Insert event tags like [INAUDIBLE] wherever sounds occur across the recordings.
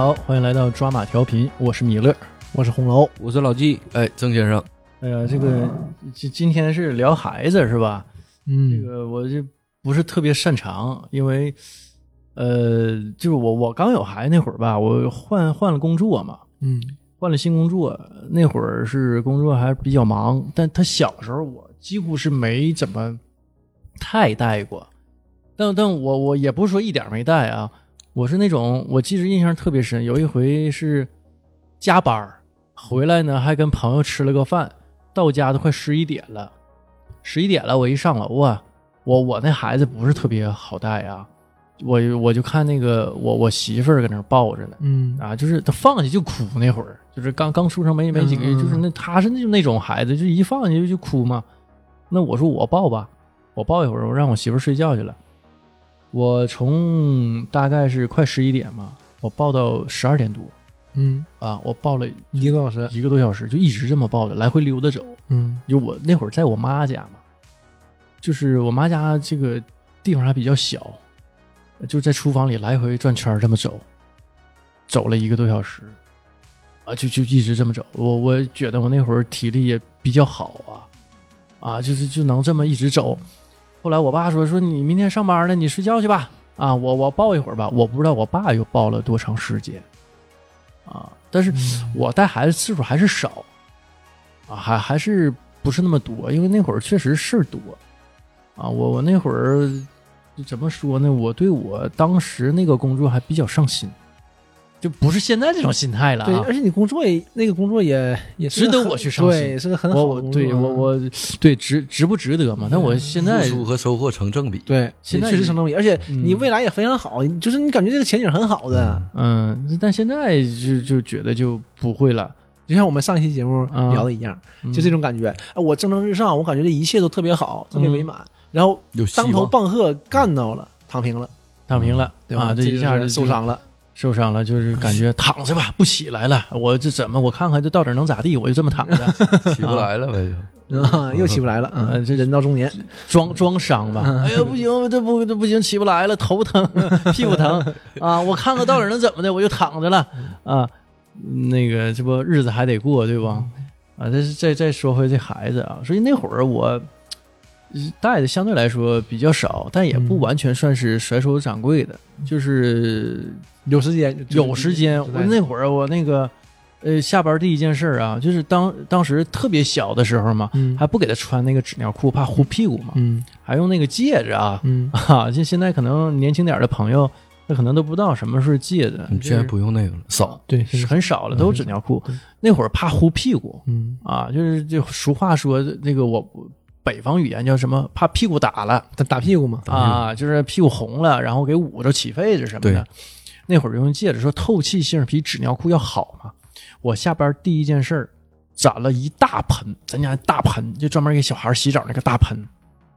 好，欢迎来到抓马调频，我是米勒。我是红楼，我是老纪，哎，曾先生，哎呀，这个今今天是聊孩子是吧？嗯。这嗯个我就不是特别擅长，因为呃，就是我我刚有孩子那会儿吧，我换换了工作嘛，嗯。换了新工作，那会儿是工作还比较忙，但他小时候我几乎是没怎么太带过，但但我我也不是说一点没带啊，我是那种我记着印象特别深，有一回是加班儿回来呢，还跟朋友吃了个饭，到家都快十一点了，十一点了，我一上楼啊，我我那孩子不是特别好带啊，我我就看那个我我媳妇儿搁那儿抱着呢。嗯啊，就是他放下就哭那会儿，就是刚刚出生没没几个月，就是那他是那那种孩子，就一放下就就哭嘛。那我说我抱吧，我抱一会儿，我让我媳妇儿睡觉去了。我从大概是快十一点嘛，我报到十二点多嗯，啊，我报了一个多小时，一个多小时，就一直这么报着，来回溜达走。嗯就我那会儿在我妈家嘛，就是我妈家这个地方还比较小，就在厨房里来回转圈这么走，走了一个多小时，啊，就就一直这么走。我我觉得我那会儿体力也比较好啊，啊，就是就能这么一直走。后来我爸说说你明天上班了，你睡觉去吧。啊，我我抱一会儿吧。我不知道我爸又抱了多长时间，啊，但是我带孩子次数还是少，啊，还还是不是那么多，因为那会儿确实事儿多，啊，我我那会儿怎么说呢？我对我当时那个工作还比较上心，就不是现在这种心态了对，啊而。且你工作也那个工作也也值得我去上心。对，是个很好的工作对我我对值值不值得嘛？但我现在付出和收获成正比，对，现在确实成正比，而且嗯。你未来也非常好，就是你感觉这个前景很好的，嗯，但现在就就觉得就不会了，就像我们上一期节目啊。聊的一样，嗯。就这种感觉。哎我蒸蒸日上，我感觉这一切都特别好，特别美满，然后当头。棒喝干到了，躺平了，躺平了，对吧？啊，这一下就受伤了，受伤了，就是感觉躺着吧，不起来了。我这怎么？我看看这到底能咋地？我就这么躺着，[LAUGHS] 起不来了呗，就啊，又起不来了，嗯 [LAUGHS] 嗯，这人到中年，装装伤吧。哎呀，不行，这不这不行，起不来了，头疼，[LAUGHS] 屁股疼啊！我看看到底能怎么的，我就躺着了啊。那个，这不日子还得过，对吧？啊，这是再再说回这孩子啊，所以那会儿我呃带的相对来说比较少，但也不嗯完全算是甩手掌柜的，就是有时间有时间。我那会儿我那个呃下班第一件事啊，就是当当时特别小的时候嘛，嗯还不给他穿那个纸尿裤，怕糊屁股嘛，嗯还用那个戒指啊。嗯 [LAUGHS] 啊，就现在可能年轻点的朋友，他可能都不知道什么是戒指，你现在不用那个了，少。对是很少了，都是纸尿裤对。那会儿怕糊屁股嗯啊，就是就俗话说那个我北方语言叫什么？怕屁股打了打打屁股嘛，啊，就是屁股红了，然后给捂着起痱子什么的对。那会儿用戒指说透气性比纸尿裤要好嘛。我下班第一件事儿，攒了一大盆，咱家大盆就专门给小孩洗澡那个大盆，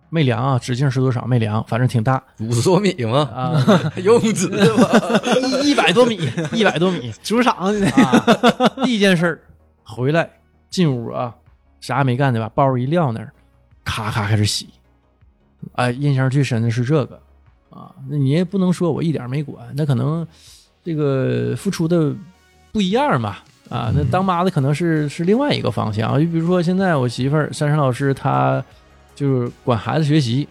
没量啊，直径是多少没量，反正挺大五十多米吗？啊，[LAUGHS] 用纸吧。一一百多米，[LAUGHS] 一百多米足球场啊！第一件事儿，回来进屋啊，啥也没干对吧？包一撂那儿，咔咔开始洗。哎，印象最深的是这个啊，那你也不能说我一点没管，那可能这个付出的不一样嘛。啊，那当妈的可能是是另外一个方向，就比如说现在我媳妇儿珊珊老师，她就是管孩子学习，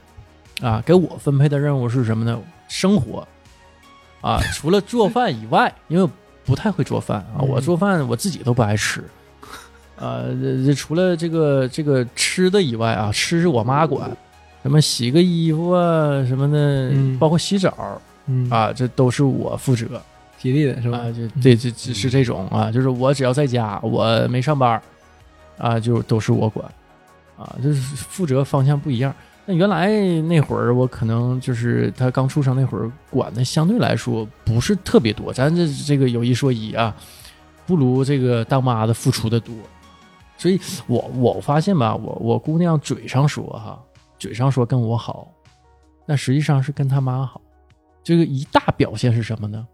啊，给我分配的任务是什么呢？生活，啊，除了做饭以外，因为我不太会做饭啊，嗯我做饭我自己都不爱吃，啊，这这除了这个这个吃的以外啊，吃是我妈管，什么洗个衣服啊什么的，嗯包括洗澡嗯，啊，这都是我负责。体力的是吧啊，？就对，这这是这种啊，就是我只要在家，我没上班，啊，就都是我管，啊，就是负责方向不一样。那原来那会儿我可能就是他刚出生那会儿管的相对来说不是特别多，咱这这个有一说一啊，不如这个当妈的付出的多。所以我我发现吧，我我姑娘嘴上说哈，嘴上说跟我好，但实际上是跟他妈好。这个一大表现是什么呢？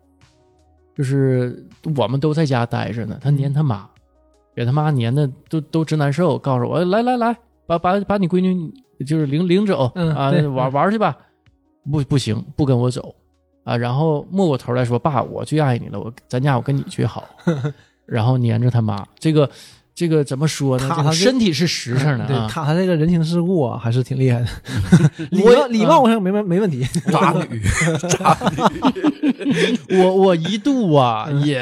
就是我们都在家待着呢，他黏他妈，给他妈黏的都都直难受，告诉我来来来，把把把你闺女就是领领走、啊玩玩去吧，不不行，不跟我走啊，然后摸过头来说：“爸，我最爱你了，我咱家我跟你最好。” [LAUGHS] 然后黏着他妈，这个这个怎么说呢？他他身体是实诚的。他他这个人情世故啊，还是挺厉害的。礼 [LAUGHS] 礼貌我想没没没问题。[LAUGHS] 渣女，[LAUGHS] 我我一度啊也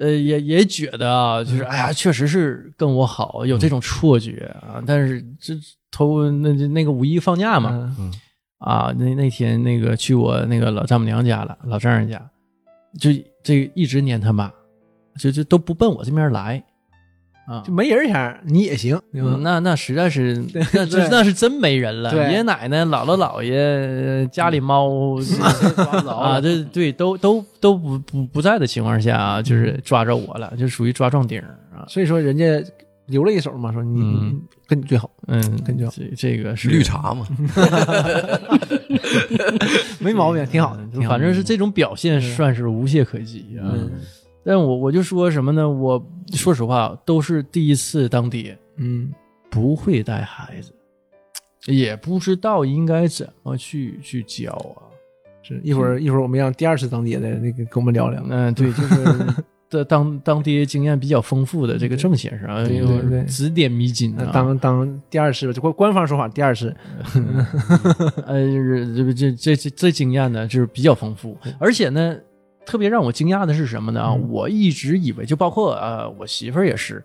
呃也也觉得啊，就是哎呀，确实是跟我好，有这种错觉啊。但是这头那那个五一放假嘛，嗯啊，那那天那个去我那个老丈母娘家了，老丈人家，就这一直撵他妈，就就都不奔我这边来啊。就。没人前你也行，嗯那那实在是，[LAUGHS] 那这那是真没人了。爷爷奶奶、姥姥姥爷、家里猫 [LAUGHS] 啊，这对都都都不不不在的情况下啊，就是抓着我了，就属于抓壮丁儿啊。所以说人家留了一手嘛，说你嗯。跟你最好，嗯，跟你最好。这这个是。绿茶嘛，[LAUGHS] 没毛病，挺好的嗯，挺好的。反正是这种表现算是无懈可击啊。嗯但我我就说什么呢？我说实话，都是第一次当爹，嗯不会带孩子，也不知道应该怎么去去教啊。是一会儿一会儿我们让第二次当爹的那个跟我们聊聊。嗯，对，[LAUGHS] 就是的当当爹经验比较丰富的这个郑先生啊，对对对指点迷津啊。当当第二次吧，就官官方说法第二次，[LAUGHS] 呃，这这这这这经验呢，就是比较丰富，而且呢，特别让我惊讶的是什么呢？我一直以为，就包括呃，我媳妇儿也是，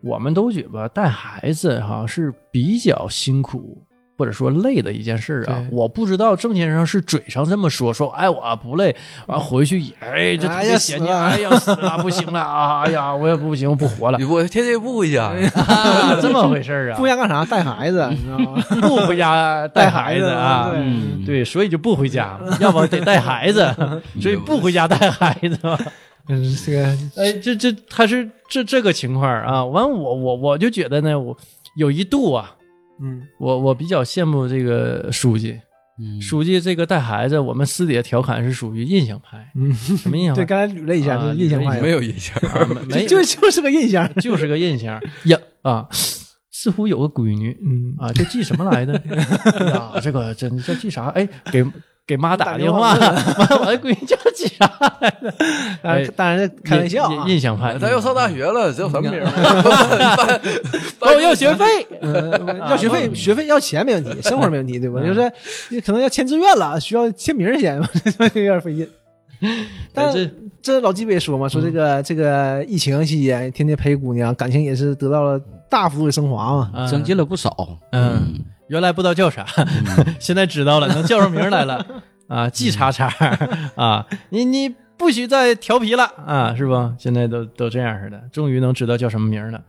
我们都觉得带孩子哈是比较辛苦。或者说累的一件事啊，我不知道郑先生是嘴上这么说，说哎我不累，完回去也哎这特哎呀别嫌弃，死了哎呀死了不行了啊，哎呀我也不行，我不活了，[LAUGHS] 我天天不回家，啊这么回事儿啊？[LAUGHS] 不回家干啥？带孩子，你知道吗？[LAUGHS] 不回家带孩子啊，对嗯对，所以就不回家，要不得带孩子，所以不回家带孩子。嗯，这个哎，这这他是这这个情况啊。完，我我我就觉得呢，我有一度啊，嗯我我比较羡慕这个书记，嗯书记这个带孩子，我们私底下调侃是属于印象派，嗯，什么印象 [LAUGHS] 对，刚才捋了一下，是印象派，没有印象，啊没 [LAUGHS] 没就就是个印象。就是个印象 [LAUGHS] 呀啊，似乎有个闺女，嗯啊，这记什么来的？哎呀，这个真这记啥？哎，给给妈打打电话，[LAUGHS] 我的闺女叫记啥来的？当 [LAUGHS] 然当然开玩笑啊印。象派，他要上大学了，这有什么名儿？[LAUGHS] 哦，要学费，嗯要学费，学费要钱没问题，生活没问题，对吧？就是你可能要签志愿了，需要签名先，有点费劲。但这这老季不也说嘛，说这个这个疫情期间，天天陪姑娘，感情也是得到了大幅度的升华嘛。嗯增进了不少。嗯，原来不知道叫啥，[LAUGHS] 现在知道了，能叫上名来了啊，季叉叉啊，你你不许再调皮了啊，是不？现在都都这样似的，终于能知道叫什么名了，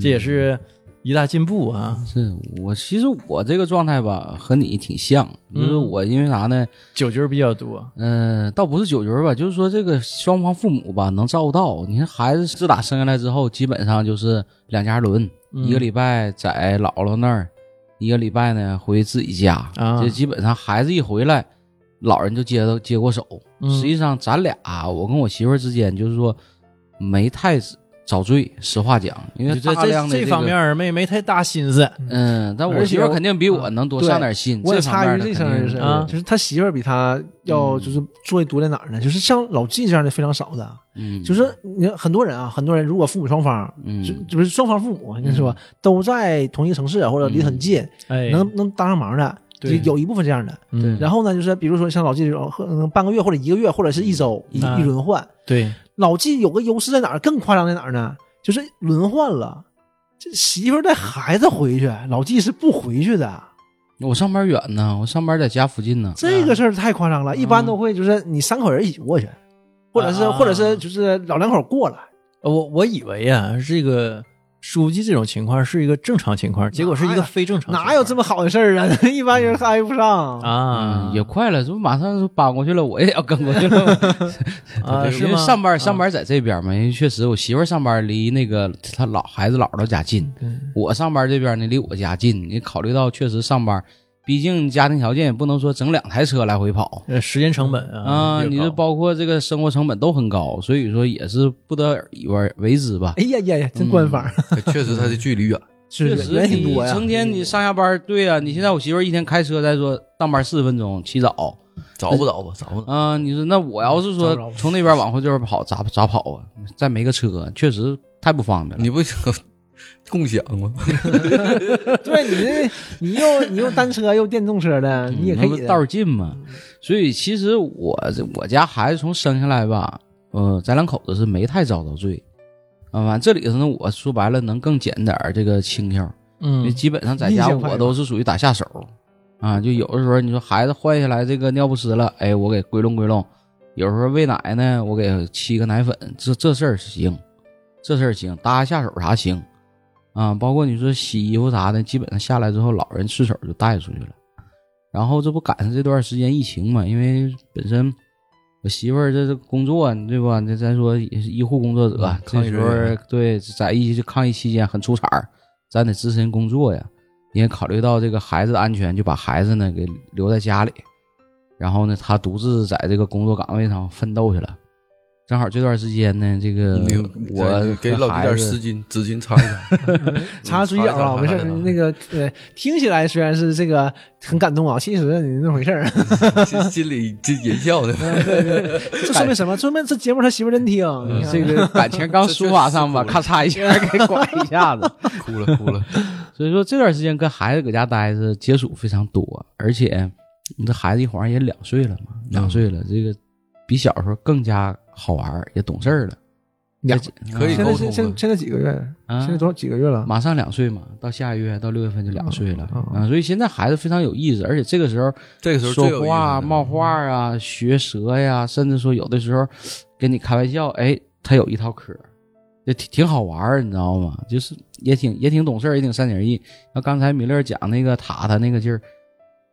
这也是一大进步啊。是我其实我这个状态吧，和你挺像，就是嗯我因为啥呢？酒局比较多，嗯、倒不是酒局吧，就是说这个双方父母吧能照顾到。你看孩子自打生下来之后，基本上就是两家轮，嗯一个礼拜在姥姥那儿，一个礼拜呢回自己家。啊这基本上孩子一回来，老人就接到接过手。嗯实际上咱俩，我跟我媳妇儿之间就是说没太遭罪，实话讲，因为这大量的、这这方面，儿没没太大心思，嗯，但我媳妇儿肯定比我能多上点心。我也插一句，面的肯定这事儿是啊。就是他媳妇儿比他要就是作为多在哪儿呢？就是像老纪这样的非常少的，嗯，就是你看很多人啊，很多人如果父母双方嗯。就就是双方父母应该说都在同一个城市或者离得很近，哎，能能帮上忙的，对有一部分这样的。嗯。然后呢，就是比如说像老季这种，可能半个月或者一个月或者是一周一嗯一轮换。对，老纪有个优势在哪儿？更夸张在哪儿呢？就是轮换了，这媳妇儿带孩子回去，老纪是不回去的。我上班远呢，我上班在家附近呢。这个事儿太夸张了，一般都会就是你三口人一起过去，或者是啊或者是就是老两口过来。我我以为啊，这个书记这种情况是一个正常情况，结果是一个非正常情况，哪有这么好的事儿啊？[LAUGHS] 一般人挨不上。啊？嗯，也快了，这不马上就搬过去了，我也要跟过去了。[LAUGHS] 啊，因为？上班上班在这边嘛，因为确实我媳妇儿上班离那个她老孩子姥姥家近，我上班这边呢离我家近。你考虑到确实上班，毕竟家庭条件也不能说整两台车来回跑呃时间成本啊，你这包括这个生活成本都很高，所以说也是不得已而为之吧。哎呀呀呀，真官方，[LAUGHS] 确实他的距离远，[LAUGHS] 确实人挺多呀。你成天你上下班，对呀、你现在我媳妇儿一天开车再说上班四十分钟，起早找不着吧？找不着。啊、你说那我要是说从那边往回这边跑，咋咋跑啊？再没个车，确实太不方便了。你不想共享吗？[LAUGHS] 对你这你又你又单车又电动车的，你也可以嗯道儿近嘛。所以其实我这我家孩子从生下来吧，呃，咱两口子是没太遭到罪。啊，完这里头呢，我说白了能更捡点儿这个轻巧，因为嗯基本上在家我都是属于打下手。啊，就有的时候你说孩子换下来这个尿不湿了，哎，我给归拢归拢；有时候喂奶呢，我给沏个奶粉，这这事儿行，这事儿行，搭下手啥行啊，包括你说洗衣服啥的，基本上下来之后，老人顺手就带出去了。然后这不赶上这段时间疫情嘛，因为本身我媳妇儿这是工作，对吧？这咱说也是医护工作者，嗯这时候对在疫抗疫期间很出彩儿，咱得自身工作呀。也考虑到这个孩子的安全，就把孩子呢给留在家里，然后呢，他独自在这个工作岗位上奋斗去了。正好这段时间呢，这个我给老弟点和孩子湿巾、纸巾擦一擦。擦嘴角啊，没事。那个呃，听起来虽然是这个很感动啊，其实你那回事儿。[LAUGHS] 心心里这淫笑的。[LAUGHS] 这说明什么？说明这节目他媳妇真听。这个感情刚抒发 [LAUGHS] 上吧，咔嚓一下给拐一下子。哭了哭了，所以说这段时间跟孩子搁家待着，接触非常多，而且你这孩子一晃也两岁了嘛，两岁了，这个比小时候更加好玩儿，也懂事儿了。两可以现在现现现在几个月？啊现在多少几个月了？马上两岁嘛，到下个月到六月份就两岁了嗯嗯啊，所以现在孩子非常有意思，而且这个时候这个时候说话、了冒话啊、学舌呀，甚至说有的时候跟你开玩笑，哎，他有一套嗑儿，就挺挺好玩儿，你知道吗？就是也挺也挺懂事儿，也挺善解人意。那刚才米勒讲那个塔塔那个劲儿，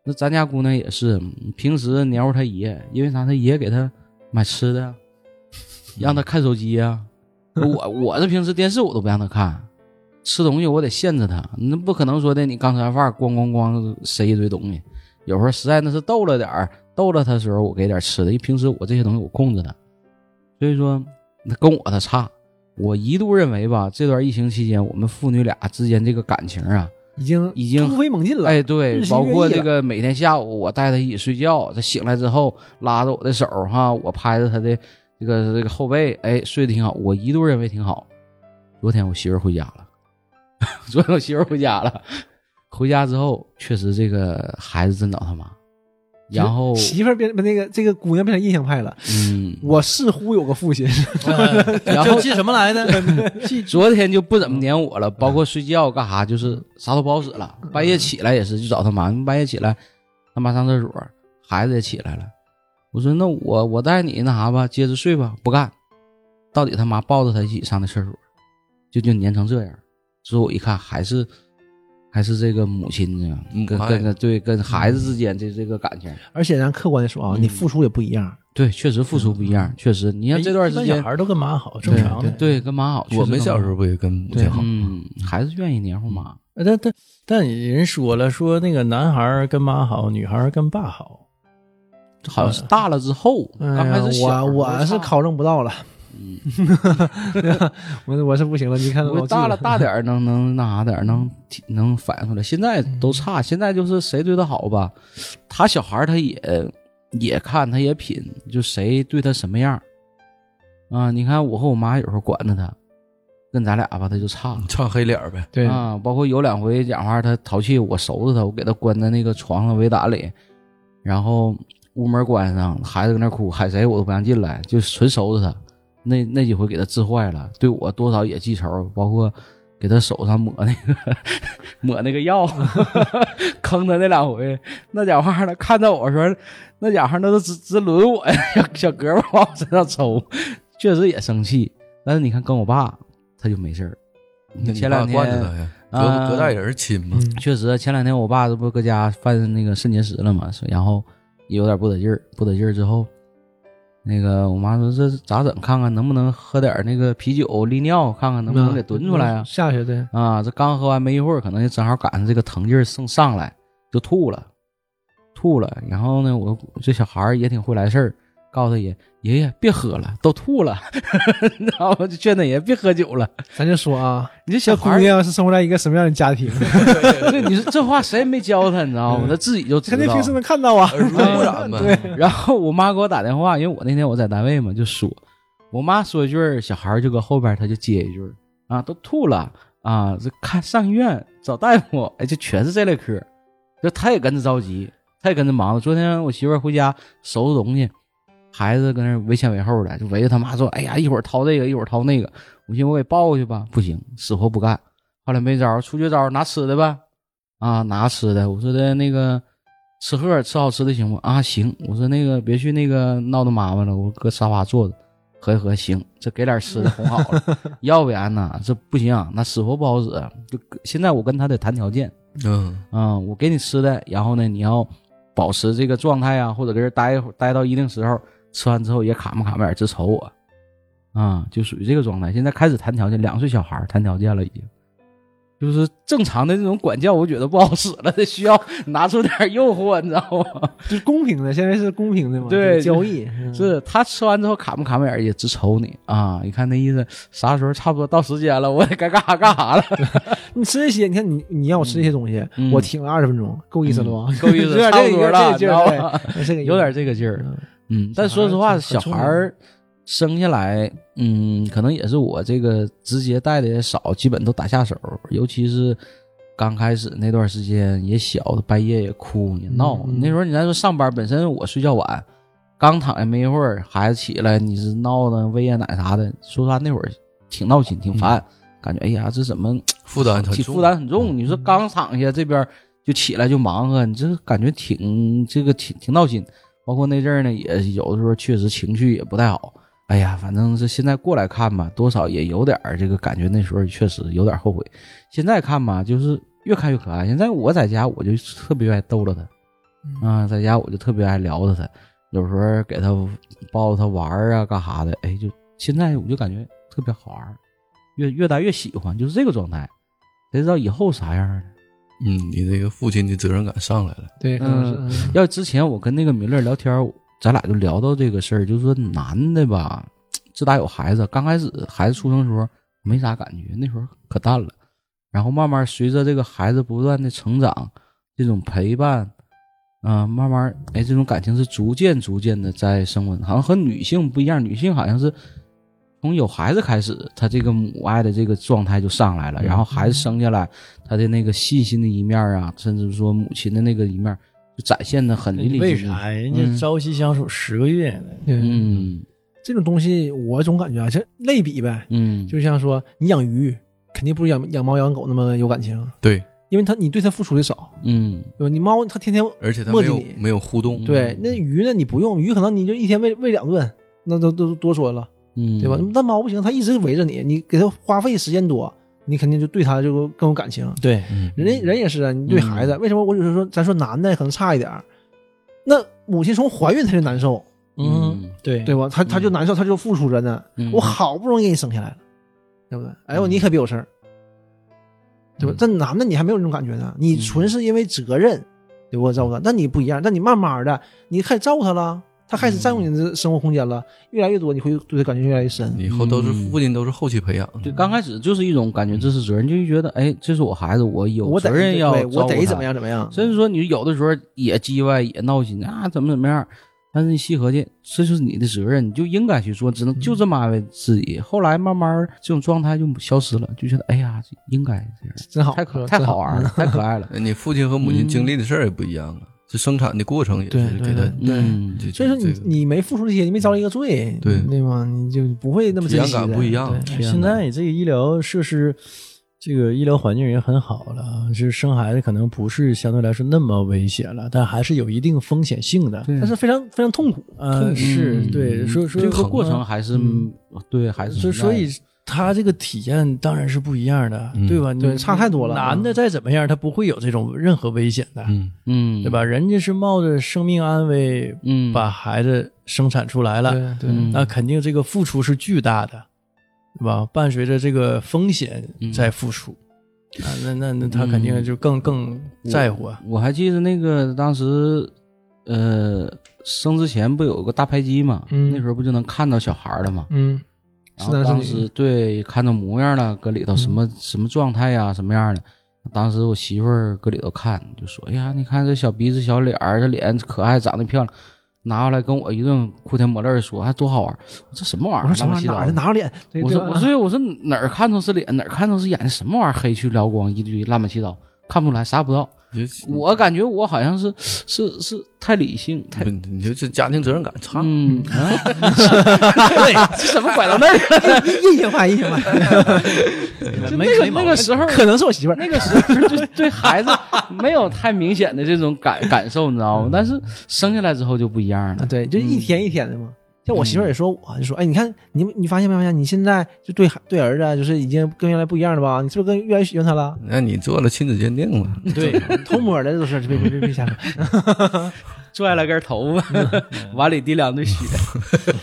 那咱家姑娘也是，平时黏糊他爷，因为啥？他爷给他买吃的，让他看手机呀、[LAUGHS] 我我这平时电视我都不让他看，吃东西我得限制他，那不可能说的你刚吃完饭咣咣咣塞一堆东西。有时候实在那是逗了点儿，逗了他的时候我给点吃的，因为平时我这些东西我控制他，所以说那跟我他差。我一度认为吧，这段疫情期间我们父女俩之间这个感情啊，已经已经突飞猛进了。哎，对包括这个每天下午我带他一起睡觉，他醒来之后拉着我的手哈，我拍着他的这个这个后背，哎，睡得挺好。我一度认为挺好。昨天我媳妇回家了，[LAUGHS] 昨天我媳妇回家了，回家之后确实这个孩子真找他妈，然后媳妇儿变那个这个姑娘变成印象派了。嗯，我似乎有个父亲，[LAUGHS] 然后这记什么来的？[LAUGHS] 记昨天就不怎么黏我了，包括睡觉干啥，就是啥都不好使了。半夜起来也是就找他妈，半夜起来他妈上厕所，孩子也起来了。我说那我我带你那啥吧，接着睡吧，不干。到底他妈抱着他一起上的厕所，就就粘成这样。之后我一看，还是还是这个母亲呢，跟跟跟对跟孩子之间的这个感情，而且咱客观的说啊，嗯你付出也不一样。对，确实付出不一样，确实。你看这段时间，小孩都跟妈好，正常的。对跟妈好，我们小时候不也跟母亲好？嗯，孩子愿意黏糊妈。呃但但但人说了，说那个男孩跟妈好，女孩跟爸好。好像是大了之后，刚开始小我我是考证不到了，[LAUGHS] 嗯，我我是不行了。你看我大了大点儿能能那啥点儿能能反应出来，现在都差，现在就是谁对他好吧，他小孩他也也看他也品，就谁对他什么样啊？你看我和我妈有时候管着他，跟咱俩吧他就差了。唱黑脸呗，对啊，包括有两回讲话，他淘气，我收拾他，我给他关在那个床上围挡里，然后屋门关上，孩子搁那哭，喊谁我都不让进来，就纯收拾他。那那几回给他治坏了，对我多少也记仇，包括给他手上抹那个 [LAUGHS] 抹那个药，[LAUGHS] 坑他那两回，那家伙呢，看到我说，那家伙那都直直抡我呀，[LAUGHS] 小小胳膊往我身上抽，确实也生气。但是你看跟我爸他就没事儿，你前两天隔隔代人亲嘛。嗯确实，前两天我爸这不搁家犯那个肾结石了嘛，然后也有点不得劲儿，不得劲儿之后，那个我妈说这咋整？看看能不能喝点那个啤酒利尿，看看能不能给蹲出来啊？下去的，啊，这刚喝完没一会儿，可能就正好赶上这个疼劲儿上上来，就吐了，吐了。然后呢，我这小孩儿也挺会来事儿，告诉他爷爷爷别喝了，都吐了，[LAUGHS] 然后就劝他爷爷别喝酒了。咱就说啊，你这小小姑，娘是生活在一个什么样的家庭？[LAUGHS] 对，你说这话谁也没教他，你知道吗？他自己就知道肯定平。时能看到啊。耳濡目染 [LAUGHS] 嘛。对，然后我妈给我打电话，因为我那天我在单位嘛，就说我妈说一句，小孩儿就搁后边儿他就接一句啊，都吐了啊，这看上医院找大夫，哎，这全是这类科，就他也跟着着急，他也跟着忙了。昨天我媳妇儿回家收拾东西，孩子跟那儿围前围后的，就围着他妈说，哎呀，一会儿掏这个，一会儿掏那个。我寻思我给抱过去吧，不行，死活不干。后来没招儿，出绝招，拿吃的吧，啊，拿吃的。我说的那个吃喝吃好吃的行不？啊，行。我说那个别去那个闹腾妈妈了，我搁沙发坐着，合一合行，这给点吃的哄好了。[LAUGHS] 要不然呢，这不行，啊那死活不好使。就现在我跟他得谈条件，嗯啊、我给你吃的，然后呢，你要保持这个状态啊，或者搁这儿待一会儿，待到一定时候，吃完之后也卡没卡没眼直瞅我，啊，就属于这个状态。现在开始谈条件，两岁小孩谈条件了已经。就是正常的这种管教，我觉得不好使了，得需要拿出点诱惑，你知道吗？就是公平的，现在是公平的嘛？对交易嗯是他吃完之后卡不卡没眼也直瞅你啊！你看那意思，啥时候差不多到时间了，我也该干啥干啥了，[LAUGHS] 你吃这些，你看你你让我吃这些东西，嗯我挺了二十分钟，够意思了吧？够意思，有点差不多了，这个劲儿有点这个劲儿。嗯嗯，但说实话，小小孩儿生下来，嗯，可能也是我这个直接带的也少，基本都打下手，尤其是刚开始那段时间也小，半夜也哭也闹。那时候你再说上班，本身我睡觉晚，刚躺下没一会儿，孩子起来，你是闹的喂夜奶啥的，说实话那会儿挺闹心，挺烦，感觉哎呀，这怎么负担很重，负担很重。你说刚躺下这边就起来就忙活，你这感觉挺这个挺挺闹心。包括那阵儿呢，也有的时候确实情绪也不太好。哎呀，反正是现在过来看吧，多少也有点儿这个感觉，那时候确实有点后悔。现在看吧，就是越看越可爱。现在我在家，我就特别爱逗着他，啊，在家我就特别爱聊着他，有时候给他抱着他玩儿啊，干啥的，哎，就现在我就感觉特别好玩儿，越越来越喜欢，就是这个状态。谁知道以后啥样呢？嗯，你这个父亲的责任感上来了。对，可能是嗯要之前我跟那个米勒聊天儿，咱俩就聊到这个事儿，就是说男的吧，[TSK] 自打有孩子，刚开始孩子出生的时候没啥感觉，那时候可淡了，然后慢慢随着这个孩子不断的成长，这种陪伴，啊、慢慢哎，这种感情是逐渐逐渐的在升温，好像和女性不一样，女性好像是。从有孩子开始，他这个母爱的这个状态就上来了，然后孩子生下来，他的那个细心的一面啊，甚至说母亲的那个一面，就展现的很淋漓尽致。为啥？人家嗯朝夕相处十个月呢，嗯这种东西，我总感觉啊，这类比呗，嗯，就像说你养鱼，肯定不如养养猫养狗那么有感情，对，因为他你对他付出的少，嗯对吧？你猫它天天而且他没有磨叽你没有互动，对，那鱼呢？你不用鱼，可能你就一天喂喂两顿，那都都多说了，嗯，对吧？那猫不行，它一直围着你，你给它花费时间多，你肯定就对它就更有感情。对，嗯，人家人也是啊，你对孩子，为什么我有时候说，咱说男的可能差一点儿那母亲从怀孕她就难受，嗯对对吧？她她就难受，她就付出着呢。嗯我好不容易给你生下来了，对不对？哎呦，你可别有事儿，对吧？这男的你还没有这种感觉呢，你纯是因为责任，对不？照顾他，但你不一样，那你慢慢的，你开始照顾他了，他开始占用你的生活空间了，越来越多，你会对他感觉越来越深。以后都是父亲都是后期培养的。对，刚开始就是一种感觉，这是责任，就觉得哎，这是我孩子，我有责任要我得怎么样怎么样，甚至说你有的时候也叽歪也闹心啊，怎么怎么样，但是你细合计，这就是你的责任，你就应该去做，只能就这么安慰自己。后来慢慢这种状态就消失了，就觉得哎呀，应该这样，真好，太可太好玩了，太可爱了。哎 [LAUGHS] 你父亲和母亲经历的事儿也不一样啊，这生产的过程也对是给他对嗯，所以说你你没付出这些，你没遭一个罪，对对吗？你就不会那么体验感不一样现在这个医疗设施，这个医疗环境也很好了，就是生孩子可能不是相对来说那么危险了，但还是有一定风险性的。但是非常非常痛苦。呃，是对，所以说这个过程还是对，还是所以所以他这个体验当然是不一样的，嗯对吧？对你差太多了男的再怎么样，他不会有这种任何危险的，嗯嗯，对吧？人家是冒着生命安危嗯，把孩子生产出来了，对那肯定这个付出是巨大的，对吧？伴随着这个风险在付出。啊，那那那他肯定就更更在乎啊。我还记得那个当时，呃，生之前不有个大排机嘛？嗯那时候不就能看到小孩了吗？嗯，然后当时对看到模样了，搁里头什么、什么状态呀，什么样的？当时我媳妇儿搁里头看，就说：“哎呀，你看这小鼻子、小脸儿，这脸可爱，长得漂亮。”拿过来跟我一顿哭天抹泪儿说：“还多好玩儿！”我说：“这什么玩意儿？我说？我说：“我说我说哪儿看都是脸，哪儿看都是眼，什么玩意儿？黑去撩光，一堆乱七八糟，看不出来，啥也不知道。我感觉我好像是是是太理性，太不你就这家庭责任感差。嗯，[LAUGHS] 啊对，这怎么拐到那？印象派，印象派，就那个那个时候，可能是我媳妇儿。那个时候就对孩子没有太明显的这种感感受，你知道吗？但是生下来之后就不一样啊，了。对，就一天一天的嘛。像我媳妇儿也说我，就说，哎，你看你你发现没发现，你现在就对孩对儿子就是已经跟原来不一样了吧？你是不是跟越来越喜欢他了？那你做了亲子鉴定了，对，偷摸的这都是，别别别别瞎说。[LAUGHS] 拽了根头发，碗里滴两滴血，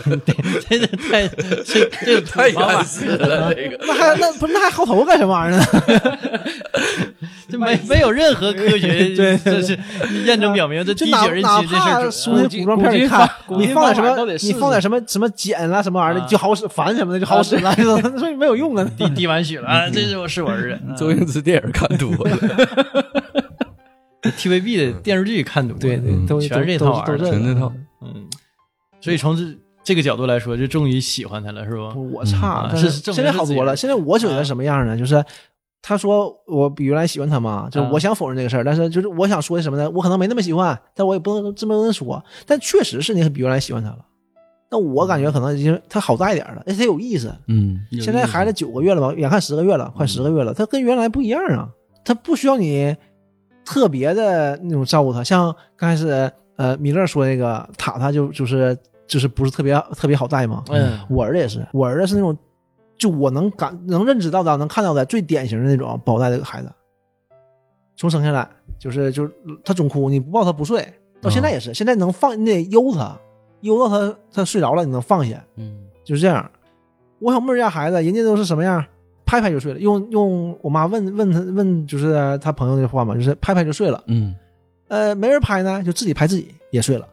[LAUGHS] 这个太这这太方法。原始了，这个。那还那不是那还薅头干什么玩意儿呢？[LAUGHS] 这没没有任何科学，[LAUGHS] 对这是验证表明这就哪低血人哪怕期这事儿准书那古装片里看，你放点什么，你放点什么什么碱啦什么玩意儿的，就好使，烦什么的就好使了，所以没有用啊。滴滴完血了啊，这是我是我儿子。周星驰电影看多了，TVB 的电视剧看多，对都全是这套玩意儿都全这套。嗯，所以从这这个角度来说，就终于喜欢他了，是吧？我差现在好多了。现在我觉得什么样呢？就是他说我比原来喜欢他嘛，就是啊我想否认这个事儿，但是就是我想说的什么呢？我可能没那么喜欢，但我也不能这么跟人说。但确实是你比原来喜欢他了。那我感觉可能已经他好带点了，而且他有意思。嗯，现在孩子九个月了吧，眼看十个月了，快十个月了，他跟原来不一样啊，他不需要你特别的那种照顾他，像刚开始呃米勒说那个塔塔就就是就是不是特别特别好带嘛，嗯。我儿子也是，我儿子是那种就我能感能认知到的能看到的最典型的那种不好带的孩子，从生下来就是就是他总哭，你不抱他不睡，到现在也是，现在能放你得悠他，悠到他他睡着了你能放下，嗯，就是这样。我小妹儿家孩子，人家都是什么样，拍拍就睡了。用用我妈问问他问，就是他朋友的话嘛，就是拍拍就睡了。嗯，呃，没人拍呢，就自己拍自己也睡了。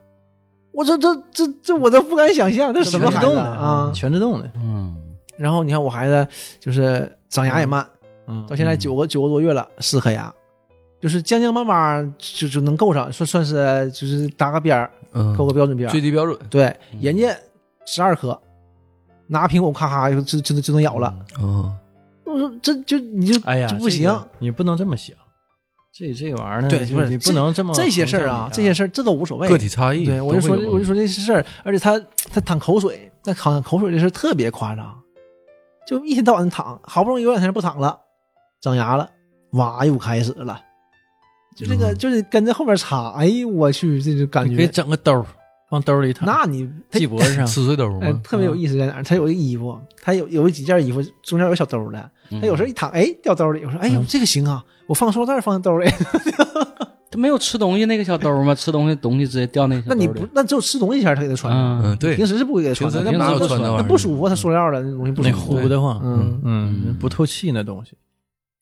我这这这这我都不敢想象，这是什么孩子全自动的啊？全自动的，嗯，然后你看我孩子就是长牙也慢，嗯到现在九个九个多月了，四颗牙，就是将将慢慢就就能够上，算算是就是搭个边儿，嗯够个标准边儿。最低标准对，嗯人家十二颗，拿苹果咔咔就就就就能咬了。啊，我说这就你就哎呀，就不行。这个你不能这么想。这这玩意儿呢，就对不是你不能这么这些事儿啊这些事儿这都无所谓。个体差异。对我就说我就说这些事儿，而且他他淌口水，那淌口水这事儿特别夸张，就一天到晚的淌，好不容易有两天不淌了，长牙了，哇又开始了，就这个、嗯就是跟着后面插，哎呦我去，这就感觉给，整个兜儿往兜里躺，那你他系脖子上，[LAUGHS] 吃碎兜哎吗？特别有意思在哪儿？他有一个衣服，他有有几件衣服中间有小兜的，嗯他有时候一躺，哎掉兜里，我说哎呦这个行啊，我放塑料袋放兜里。[LAUGHS] 他没有吃东西那个小兜吗？吃东西东西直接掉那个小 [LAUGHS] 兜里。那你不那只有吃东西前他给他穿，嗯嗯，对平，时是不会给他穿的，平时那不哪有穿那玩意儿那不舒服，他塑料的那东西不舒那服。糊的慌，嗯嗯嗯，不透气那东西，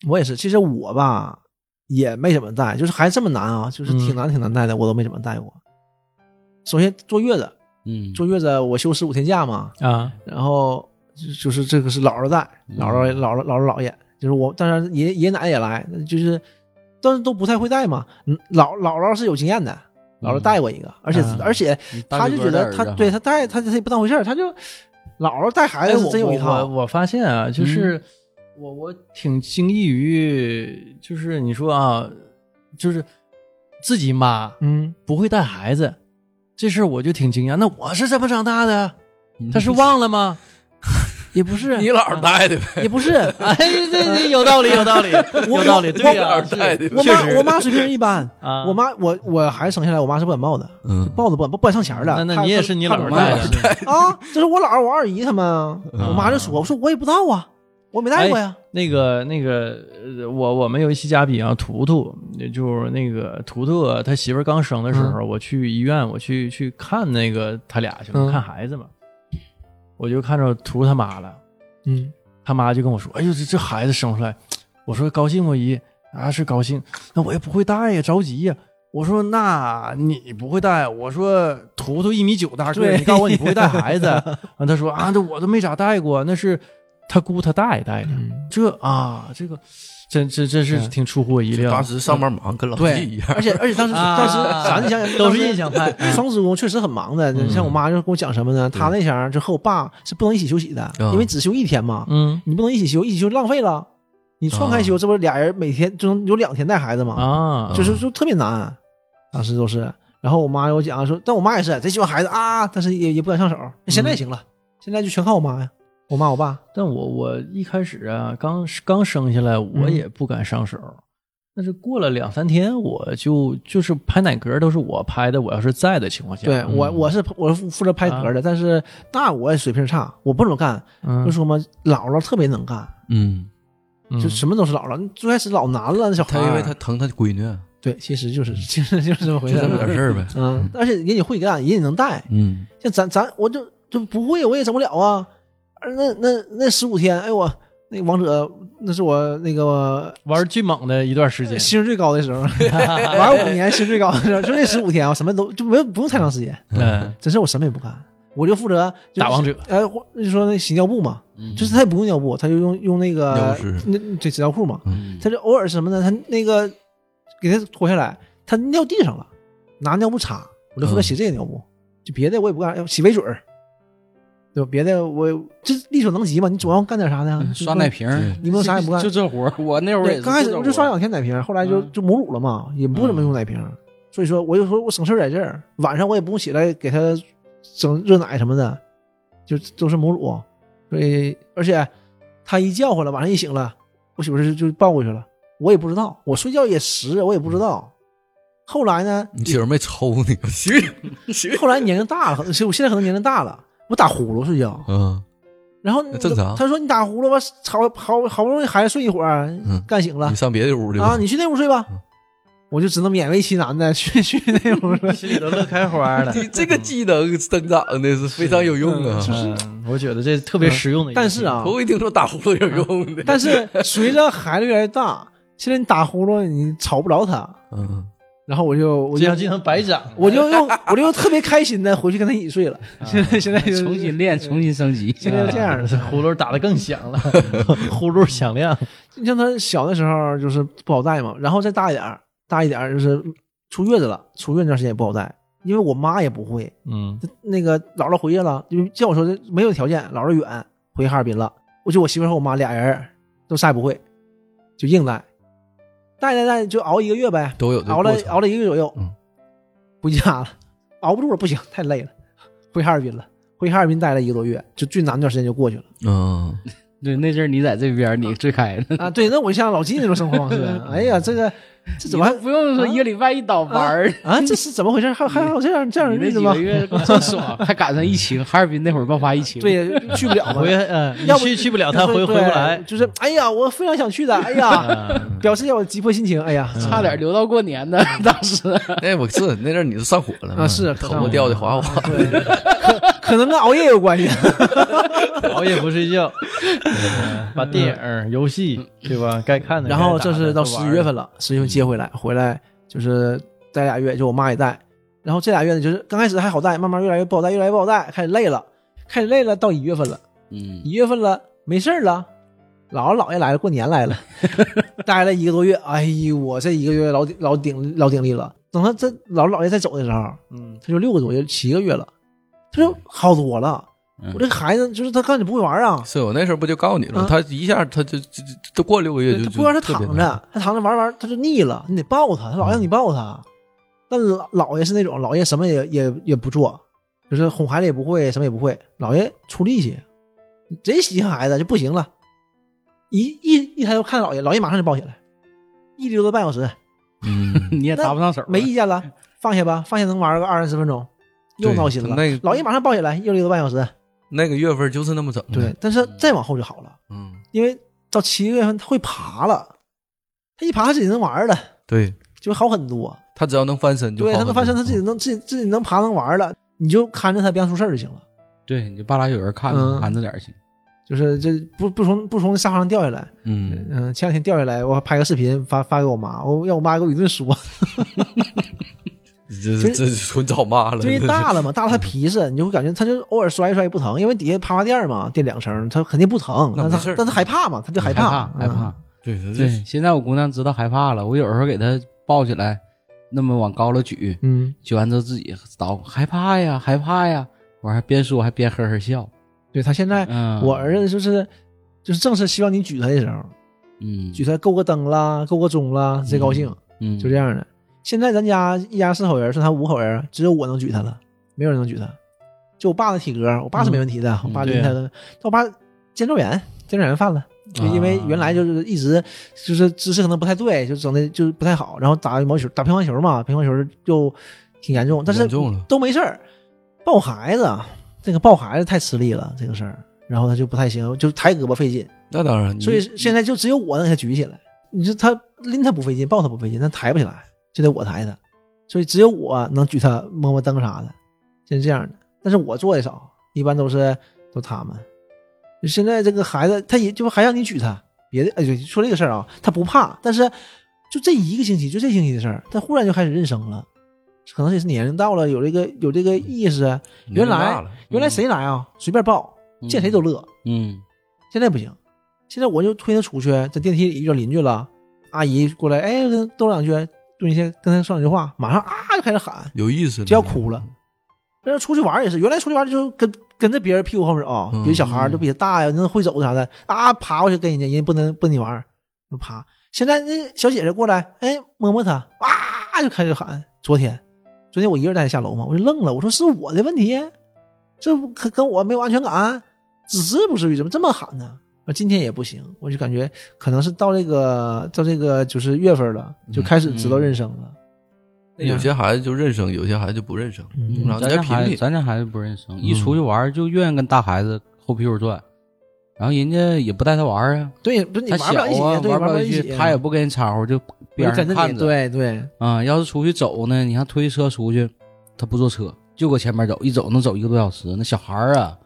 我也是，其实我吧也没怎么带，就是还这么难啊，就是挺嗯难挺难带的，我都没怎么带过。首先坐月子，嗯，坐月子我休十五天假嘛，啊，然后就就是这个是姥姥带，姥姥姥姥姥姥姥爷，就是我，当然爷爷爷奶奶也来，就是但是都不太会带嘛。嗯，姥姥姥是有经验的，姥姥带过一个，而且啊而且他就觉得他对他带他他也不当回事儿，他就姥姥带孩哎，子真有一套。我发现啊，就是我我挺惊异于，就是你说啊，就是自己妈嗯，不会带孩子这事儿，我就挺惊讶。那我是怎么长大的？嗯他是忘了吗？[LAUGHS] 也不是，你姥儿带的呗，也不是，[LAUGHS] 哎，这这有道理，有道理，有道理，对呀、我妈我妈水平一般，啊，我妈我我孩子生下来，我妈是不敢抱的，嗯，抱都不敢不敢上前儿的。那那你也是你姥怕怎么儿带带的，啊？这是我姥儿我二姨他们我妈就说，我说我也不知道啊，我没带过呀。那个那个，呃我我们有一期嘉宾啊，图图，就是那个图图啊他媳妇儿刚生的时候，我去医院，我去去看那个他俩去了，嗯看孩子嘛，我就看着图他妈了，嗯他妈就跟我说：“哎呦，这这孩子生出来，我说高兴不姨啊是高兴，那我也不会带呀，着急呀。我说那你不会带？我说图图一米九大个对，你告诉我你不会带孩子？[LAUGHS] 完他说啊，这我都没咋带过，那是他姑他大爷带的。嗯这啊，这个真真真是嗯挺出乎我意料。当时上班忙，跟老对纪一样。而且而且当时啊当时咱想想都是印象派，双职工确实很忙的，嗯像我妈就跟我讲什么呢？她那前儿就和我爸是不能一起休息的，嗯因为只休一天嘛，嗯你不能一起休，一起休浪费了。你错开休，这不俩人每天就能有两天带孩子吗？啊，就是就特别难，当时都是。然后我妈给我讲说，但我妈也是贼喜欢孩子啊，但是也也不敢上手。现在行了，现在就全靠我妈呀，我骂我爸。但我我一开始啊，刚刚生下来，我嗯也不敢上手。但是过了两三天，我就就是拍奶嗝都是我拍的，我要是在的情况下，对我我是我是负责拍嗝的，但是那我也水平差，我不怎么干。嗯，就说嘛，姥姥特别能干，嗯，嗯就什么都是姥姥。最开始老难了，那小孩。他因为他疼他闺女，对，其实就是其实就是这么回事就这么点。事儿呗。嗯，而且人也会干，人也能带。嗯，像咱咱我就就不会，我也整不了啊。而那那那十五天，哎我那个王者，那是我那个玩最猛的一段时间，薪水最高的时候，玩五年薪水最高的时候，就那十五天，我什么都就没有不用太长时间，嗯，真是我什么也不干，我就负责就是打王者，呃，或就说那洗尿布嘛，嗯就是他也不用尿布，他就用用那个那这纸尿裤嘛，嗯他就偶尔什么呢？他那个给他脱下来，他尿地上了，拿尿布擦，我就负责洗这个尿布，就别的我也不干，要洗围嘴儿，对吧？别的我这力所能及嘛，你总要干点啥呢？嗯刷奶瓶儿，你们啥也不干就这活儿。我那会儿也对，是刚开始就刷两天奶瓶，后来就嗯就母乳了嘛，也不怎么用奶瓶，所以说我就说我省事儿在这儿，晚上我也不用起来给他整热奶什么的，就都是母乳，所以而且他一叫唤了，晚上一醒了，我媳妇就就抱过去了，我也不知道，我睡觉也实，我也不知道。后来呢？你媳妇没抽你？行行，后来年龄大了，可能我现在可能年龄大了，我打呼噜睡觉，嗯然后正常他说你打呼噜吧，好好好不容易孩子睡一会儿，嗯干醒了你，上别的屋去啊，。你去那屋睡吧嗯。我就只能勉为其难的去去那屋了。[LAUGHS] 心里都乐开花了。[LAUGHS] 你这个技能增长的是非常有用啊！就是，我觉得这特别实用的一个但是啊头一听说打呼噜有用的。但是随着孩子越来越大，现在你打呼噜你吵不着他，嗯，然后我就我就这项技能白长。我就用我就用特别开心的回去跟他一起睡了。现在现在就重新练，重新升级。现在就这样的呼噜打的更响了，[LAUGHS] 呼噜响亮。你像他小的时候就是不好带嘛，然后再大一点儿，大一点儿就是出月子了，出月子那段时间也不好带，因为我妈也不会。嗯那个姥姥回去了，因为像我说的没有条件，姥姥远回哈尔滨了，我就我媳妇和我妈俩人都啥也不会，就硬带，带带带就熬一个月呗，都有熬了熬了一个月左右，嗯。回家了，熬不住了，不行，太累了，回哈尔滨了，回哈尔滨待了一个多月，就最难那段时间就过去了。嗯，对，那阵儿你在这边，你最开的，啊。对，那我像老季那种生活方式，哎呀，这个 [LAUGHS] 这怎么还不用说一个礼拜一倒班儿，[LAUGHS] 啊？这是怎么回事？还还还有这样这样的日子吗你那几个？月真爽，[LAUGHS] 还赶上疫情，哈尔滨那会儿爆发疫情，，对，去不了嘛回。嗯，要不去去不了，他回回不来。就是哎呀，我非常想去的，哎呀，嗯表示一下我急迫心情，哎呀，差点留到过年呢，当时。哎我是那阵儿你是上火了吗啊是头发掉的哗哗。对，可可能跟熬夜有关系。[LAUGHS] 熬夜不睡觉，[LAUGHS] 嗯把电影、游戏对吧？该看的。然后这是到十一月份了，十一月份接回来，回来就是待俩月，就我妈也带。然后这俩月呢，就是刚开始还好带，慢慢越来越不好带，越来越不好带，开始累了，开始累了。到一月份了，嗯一月份了，没事儿了，姥姥姥爷来了，过年来了，[LAUGHS] 待了一个多月。哎呦，我这一个月老顶老顶老顶力了。等他这姥姥姥爷再走的时候，嗯，他就六个多月，七个月了，他说好多了。嗯我这孩子就是他看你不会玩啊，是我那时候不就告诉你了吗？啊他一下他就就就都过六个月就不让他躺着，他躺着玩玩，他就腻了，你得抱他，他老让你抱他。但老姥爷是那种姥爷什么也也也不做，就是哄孩子也不会，什么也不会，姥爷出力气，贼稀罕孩子就不行了。一一一抬头看姥爷，姥爷马上就抱起来，一溜达半小时，嗯，[LAUGHS] 你也搭不上手，没意见了，放下吧，放下能玩个二三十分钟，又闹心了。那个老爷马上抱起来，又一个半小时。那个月份就是那么整的。对，但是再往后就好了，嗯，因为到七月份他会爬了，他一爬他自己能玩了，对就好很多。他只要能翻身就对他能翻身，他自己能自己自己能爬能玩了，你就看着他别让出事儿就行了。对，你就巴拉有人看嗯看着点儿行。就是这不不从不从沙发上掉下来，嗯，嗯，前两天掉下来，我还拍个视频发发给我妈，我让我妈给我一顿说，[LAUGHS] 这这纯找骂了。因为大了嘛，大了它皮实，你就会感觉他就偶尔摔一摔不疼，因为底下趴趴垫儿嘛，垫两层，他肯定不疼，但那没事儿它但它害怕嘛，他就害害怕害怕。对对对，现在我姑娘知道害怕了，我有时候给她抱起来，那么往高了举，嗯，举完之后自己倒害怕呀，害怕呀，我还边说还边呵呵笑。对他现在嗯，我儿子就是就是正是希望你举他的时候，嗯举他够个灯啦，够个钟啦，贼高兴，嗯就这样的。现在咱家一家四口人，剩他五口人，只有我能举他了，没有人能举他。就我爸的体格，我爸是没问题的，我爸拎他的，但我爸肩周炎，肩周炎犯了。就因为原来就是一直就是姿势可能不太对，就整的就不太好，然后打羽毛球、打乒乓球嘛，乒乓球就挺严重，但是都没事儿。抱孩子，啊这个抱孩子太吃力了，这个事儿，然后他就不太行，就抬胳膊费劲，那当然，所以现在就只有我能给他举起来。你说他拎他不费劲，抱他不费劲，他抬不起来，就得我抬他，所以只有我能举他摸摸灯啥的，现在这样的。但是我做的少，一般都是都他们。现在这个孩子，他也就还让你举他，别的哎，对，说这个事儿啊，他不怕，但是就这一个星期，就这星期的事儿，他忽然就开始认生了，可能也是年龄到了，有这个有这个意识。原来原来谁来啊，随便抱，见谁都乐。嗯现在不行，现在我就推他出去，在电梯里遇到邻居了，阿姨过来，哎，跟他逗两句，蹲下跟他说两句话，马上啊就开始喊，有意思，就要哭了。那出去玩也是，原来出去玩就跟跟着别人屁股后面走，嗯别的小孩儿都比他大呀，那会走啥的啊，爬过去跟人家，人家不能不跟你玩，就爬。现在那小姐姐过来，哎，摸摸他，哇就开始喊。昨天，昨天我一个人带他下楼嘛，我就愣了，我说是我的问题，这不跟跟我没有安全感，资质不至于怎么这么喊呢？啊，今天也不行，我就感觉可能是到这个到这个就是月份了，就开始知道认生了。有些孩子就认生，有些孩子就不认生。咱家孩子，咱家孩子不认生，一出去玩就愿意跟大孩子后屁股转，然后人家也不带他玩儿啊，对，不是你他小玩不了一起，啊，对，玩不一起，他也不跟人掺和，就边跟着你，上看着。对对，啊，要是出去走呢，你看推车出去，他不坐车，就搁前面走，一走能走一个多小时。那小孩儿啊，嗯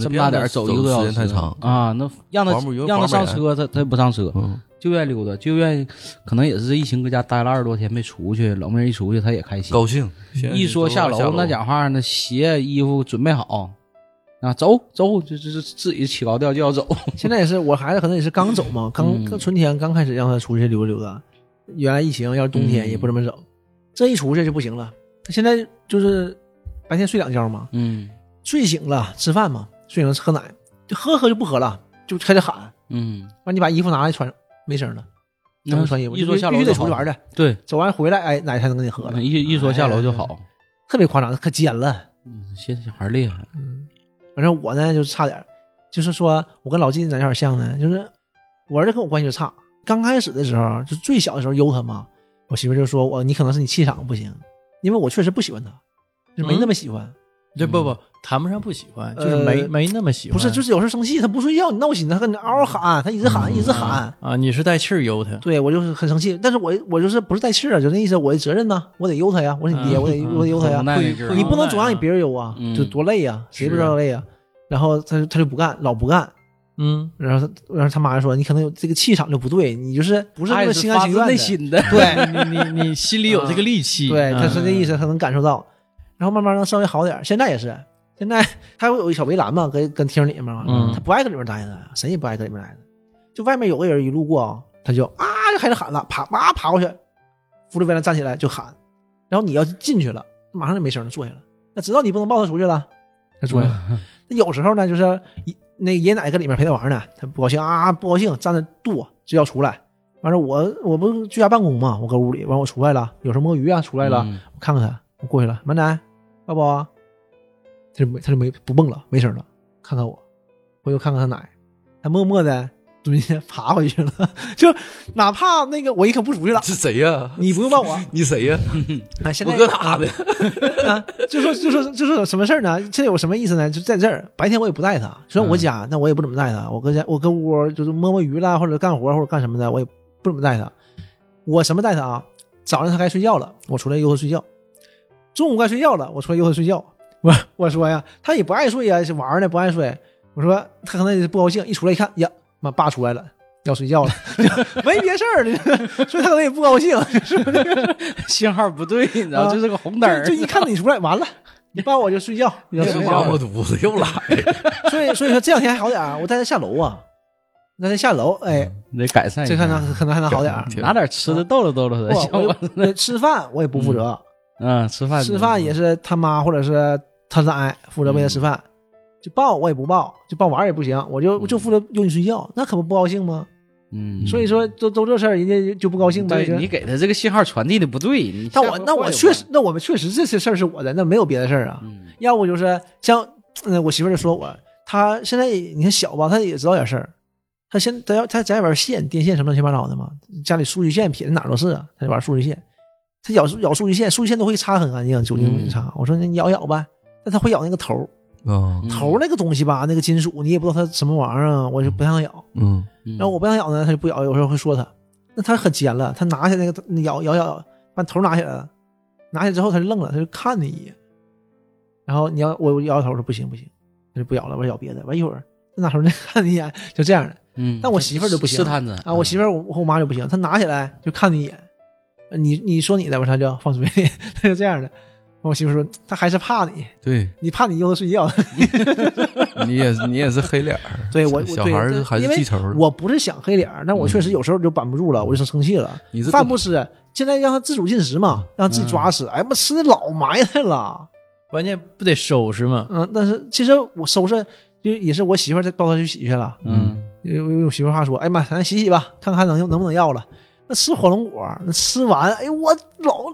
这么大点儿走一个多小时，时间太长。啊，那让他让他上车，他他也不上车，嗯，就愿意溜达，就愿意，可能也是疫情搁家待了二十多天没出去，冷妹儿一出去他也开心。高兴。一说下楼楼，那讲话那鞋衣服准备好，啊，走走，就就就自己起高调就要走。现在也是，我孩子可能也是刚走嘛，刚嗯刚春天刚开始让他出去溜达溜达。原来疫情要是冬天嗯也不怎么整，这一出去就不行了。他现在就是白天睡两觉嘛，嗯睡醒了吃饭嘛，睡醒了喝奶，就喝喝就不喝了，就开始喊，嗯，完你把衣服拿来穿上，没声了，怎么穿衣服？一说下楼必须得出去玩去，对，走完回来，哎，奶才能给你喝了，一一说下楼就好。特别夸张，可尖了。嗯，现在小孩厉害。嗯，反正我呢就差点，就是说我跟老金咱有点像呢，就是我儿子跟我关系就差。刚开始的时候，就最小的时候悠他嘛，我媳妇就说我你可能是你气场不行，因为我确实不喜欢他，就没那么喜欢。这不不谈不上不喜欢，就是没呃没那么喜欢。不是，就是有时候生气，他不睡觉，你闹心，他跟你嗷嗷喊，他一直喊，一直喊。啊，你是带气儿悠他，对我就是很生气，但是我我就是不是带气儿啊，就那意思，我的责任呢，我得悠他呀，我是你爹，嗯。我得嗯我得悠他呀你不能总让你别人悠啊，嗯。就多累呀，谁不知道累呀？然后他就他就不干，老不干，嗯，然后他然后他妈就说你可能有这个气场就不对，你就是不是那么心甘情愿的。心的。对。[LAUGHS] 你你你心里有这个戾气，对，他嗯。是那意思，他能感受到，然后慢慢能稍微好点儿。现在也是，现在他会有一小围栏嘛，跟跟厅里面嘛，嗯他不爱搁里面待着，谁也不爱搁里面待着。就外面有个人一路过，他就啊就开始喊了，爬哇爬过去，扶着围栏站起来就喊。然后你要进去了，马上就没声了，坐下了。那知道你不能抱他出去了，他坐下了。[LAUGHS] 那有时候呢，就是那爷爷奶奶搁里面陪他玩呢，他不高兴啊，不高兴，站着跺就要出来。完了，我我不是居家办公嘛，我搁屋里，完我出来了，有时候摸鱼啊出来了，嗯我看看他，我过去了，满奶，抱抱啊，他就没他就没不蹦了，没声了，看看我，回头看看他奶，他默默的蹲下爬回去了，[LAUGHS] 就哪怕那个我一可不出去了，是谁呀？你不用问我，[LAUGHS] 你谁呀？啊，现在我搁哪的？[LAUGHS] 啊，就说就说就说有什么事儿呢？这有什么意思呢？就在这儿，白天我也不带他，虽然我家，那我也不怎么带他。我搁家，我搁屋就是摸摸鱼啦，或者干活或者干什么的，我也不怎么带他。我什么带他啊？早上他该睡觉了，我出来悠他睡觉；中午该睡觉了，我出来悠他睡觉。[LAUGHS] 我我说呀，他也不爱睡呀，是玩呢，不爱睡。我说他可能也不高兴，一出来一看，呀，妈爸出来了，要睡觉了，[LAUGHS] 没别事儿的，[LAUGHS] 所以他可能也不高兴，信号不对，你知道，啊这是个红灯儿。就就一看你出来，完了，你抱我就睡觉，要睡觉。我犊子又来。了，所以所以说这两天还好点儿，我带他下楼啊，带他下楼，哎，你得改善一下。这可能可能还能好点儿。拿点吃的逗了逗了他，吃饭我也不负责，嗯，吃饭吃饭也是他妈或者是他奶负责喂他吃饭，就抱我也不抱，就抱玩儿也不行，我就就负责用你睡觉，那可不不高兴吗？嗯，所以说都都这事儿，人家就不高兴呗。对你给他这个信号传递的不对，你但我那我确实，那我们确实这些事儿是我的，那没有别的事儿啊。嗯要不就是像，嗯，我媳妇儿就说我，她现在你看小吧，她也知道点事儿。她现她要她家里边线、电线什么乱七八糟的嘛，家里数据线撇的哪儿都是啊，她就玩数据线。她咬咬数据线，数据线都会擦得很干净，酒精嗯擦。我说那你咬咬呗，但它会咬那个头儿，啊，嗯头儿那个东西吧，那个金属你也不知道它什么玩意儿啊，我就不让她咬。嗯嗯然后我不让她咬呢，它就不咬，有时候会说它。那它很尖了，它拿起来那个咬咬咬，把头拿起来了，拿起来之后它就愣了，它就看你一眼。然后你要我我摇摇头说不行不行，它就不咬了，我说咬别的。完一会儿她拿头再看你一眼，就这样的。嗯，但我媳妇儿就不行试探着啊，我媳妇儿我和我妈就不行，她拿起来就看你一眼，你你说你的吧，他就放嘴里，他就这样的。我媳妇说他还是怕你，对你怕你悠着睡觉。你也是你也是黑脸儿，对我我小孩还是因为记仇，我不是想黑脸儿，但我确实有时候就板不住了，我就生气了。你是饭不吃，现在让他自主进食嘛，让自己抓吃。哎呀妈，吃的老埋汰了。关键不得收拾嘛？嗯，但是其实我收拾就也是我媳妇儿在抱他去洗去了。嗯有有我媳妇儿话说，哎呀妈，咱洗洗吧，看看能能不能要了。那吃火龙果，那吃完，哎呦我老，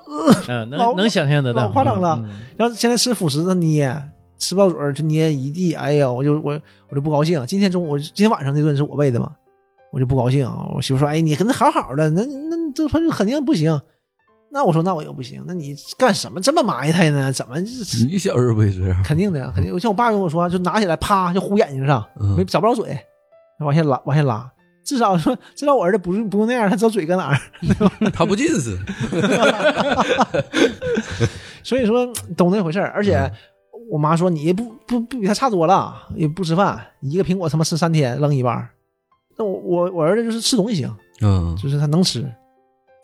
[LAUGHS] 老能能想象得到，老夸张了嗯然后现在吃辅食，那捏吃不到嘴儿就捏一地，哎呀，我就我我就不高兴。今天中午今天晚上那顿是我喂的嘛，我就不高兴。我媳妇说，哎，你跟他好好的，那那这他就肯定不行。那我说那我又不行，那你干什么这么埋汰呢？怎么这你小时候不也这样？肯定的呀？肯定。像我爸跟我说，就拿起来啪就呼眼睛上，嗯没找不着嘴，往下拉往下拉。至少说，至少我儿子不是不用那样，他知道嘴搁哪儿。[LAUGHS] 他不近视，[LAUGHS] 所以说懂那回事儿。而且我妈说你不不不比他差多了，也不吃饭，一个苹果他妈吃三天扔一半儿。那我我我儿子就是吃东西行，嗯，就是他能吃，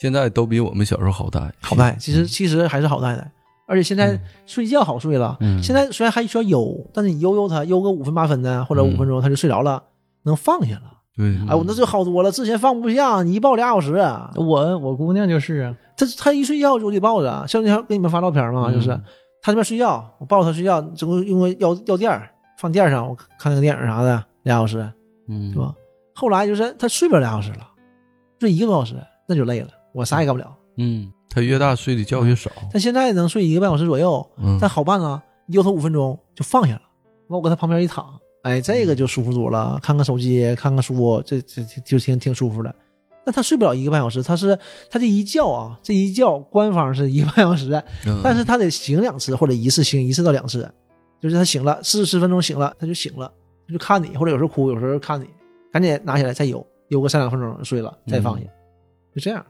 现在都比我们小时候好带，好带。其实其实还是好带的。而且现在睡觉好睡了，嗯现在虽然还需要悠，但是你悠悠他悠个五分八分的或者五分钟他就睡着了，能放下了。对，哎，我那就好多了，之前放不下，你一抱俩小时，我我姑娘就是啊，她她一睡觉就得抱着，像那天给你们发照片嘛，嗯就是她这边睡觉，我抱着她睡觉，整个用个药药垫儿放垫儿上，我看那个电影啥的，俩小时嗯是吧？后来就是她睡不了俩小时了，睡一个多小时那就累了，我啥也干不了。嗯她越大睡的觉越少，但现在能睡一个半小时左右，嗯，但好办啊，悠她五分钟就放下了，完我搁她旁边一躺，哎，这个就舒服多了，看看手机，看看书，这这这就挺挺舒服的。那他睡不了一个半小时，他是他这一觉啊，这一觉官方是一个半小时，嗯但是他得醒两次或者一次醒一次到两次，就是他醒了四十分钟醒了他就醒了，他就看你，或者有时候哭，有时候看你，赶紧拿起来再游，游个三两分钟睡了再放下，就这样。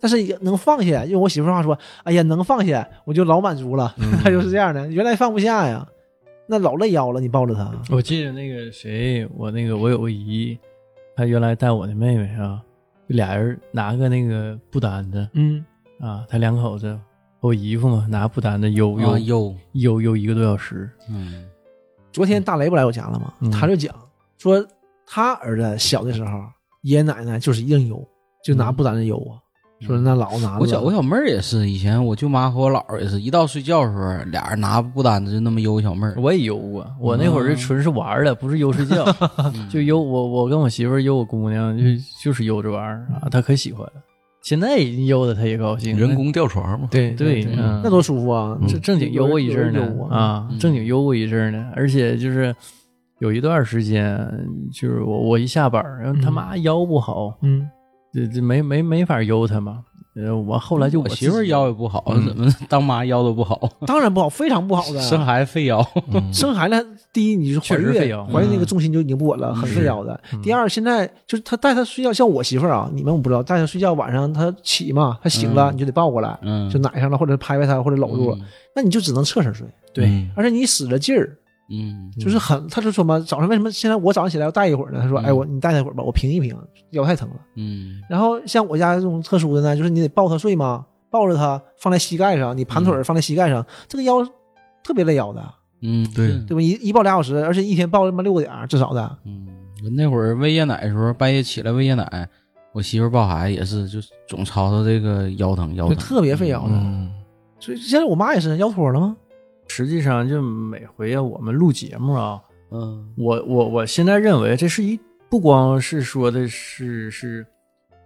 但是也能放下，用我媳妇话说，哎呀，能放下我就老满足了。嗯 [LAUGHS] 他就是这样的，原来放不下呀，那老累腰了，你抱着他，我记得那个谁，我那个我有个姨，她原来带我的妹妹啊，俩人拿个那个布单子嗯，啊，他两口子我姨夫嘛，拿布单子悠悠啊悠悠悠一个多小时，嗯昨天大雷不来我家了吗？嗯他就讲说，他儿子小的时候，爷爷奶奶就是硬悠，就拿布单子悠啊，说那老拿我小我小小妹儿也是，以前我舅妈和我姥儿也是一到睡觉的时候，俩人拿布单子就那么悠小妹儿。我也悠过，我那会儿是纯是玩儿的，不是悠睡觉，[LAUGHS] 就悠我我跟我媳妇儿悠我姑娘，就就是悠这玩意儿啊，她可喜欢了。现在已经悠的她也高兴，人工吊床嘛，对对，那多舒服啊！正正经悠过一阵儿呢悠啊，啊，正经悠过一阵儿呢，而且就是有一段时间，就是我我一下班儿，然后他妈腰不好，嗯，这这没没没法悠他嘛，呃，我后来就我媳妇儿腰也不好，嗯。怎么当妈腰都不好，当然不好，非常不好的。[LAUGHS] 生孩子费腰。嗯。[LAUGHS] 生孩子，第一你是怀孕怀孕那个重心就已经不稳了，很费腰的。第二，现在就是他带他睡觉，像我媳妇儿啊，你们我不知道，带他睡觉晚上他起嘛，他醒了嗯。你就得抱过来，嗯，就奶上了或者拍拍他或者搂住了，嗯。那你就只能侧身睡，对嗯。而且你使着劲儿，嗯，就是很，他就说嘛，早上为什么现在我早上起来要带一会儿呢？他说，嗯哎，我你带他一会儿吧，我平一平，腰太疼了。嗯然后像我家这种特殊的呢，就是你得抱他睡嘛，抱着他放在膝盖上，你盘腿儿放在膝盖上，这个腰特别累腰的，嗯，对对吧？一一抱俩小时，而且一天抱他妈六个点儿至少的。嗯，我那会儿喂夜奶的时候，半夜起来喂夜奶，我媳妇抱孩子也是，就总吵吵这个腰疼腰就疼，特别费腰的。嗯，所以现在我妈也是腰托了吗？实际上就每回啊，我们录节目啊，嗯。我我我现在认为这是一不光是说的是是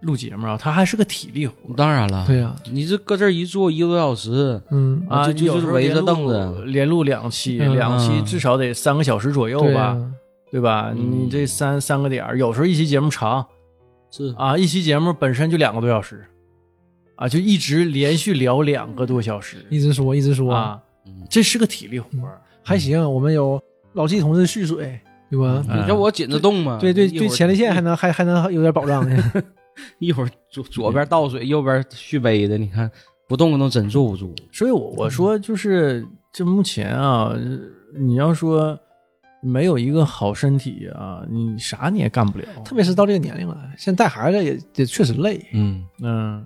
录节目啊，它还是个体力活当然了，对呀、你这搁这儿一坐一个多小时，嗯啊，就围着凳子连录两期，嗯两期嗯至少得三个小时左右吧，对吧？嗯你这三三个点儿，有时候一期节目长是。啊，一期节目本身就两个多小时，啊，就一直连续聊两个多小时一直说一直说，啊。嗯，这是个体力活儿。还行。我们有老纪同志蓄水，对吧？嗯你叫我紧着动嘛，对对对，前列腺还能还还能有点保障呢。[LAUGHS] 一会儿左左边倒水，右边续杯的，你看不动都真坐不住。所以我我说就是，这目前啊，你要说没有一个好身体啊，你啥你也干不了。特别是到这个年龄了，现在带孩子也也确实累。嗯，嗯，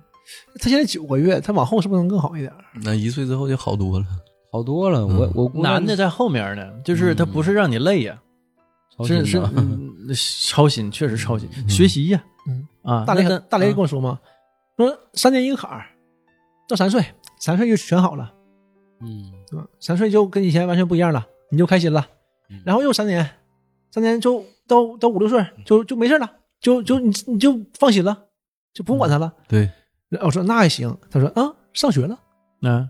他现在九个月，他往后是不是能更好一点？那一岁之后就好多了。好多了，我嗯我男的在后面呢，就是他不是让你累呀，操心是是嗯操心，确实操心，学习呀，嗯啊，大雷跟大雷跟啊我说嘛，说三年一个坎儿，到三岁，三岁就全好了，嗯？三岁就跟以前完全不一样了，你就开心了嗯。然后又三年，三年就到到五六岁就就没事了，就就你你就放心了，就不用管他了。对，我说那还行，他说啊，上学了，嗯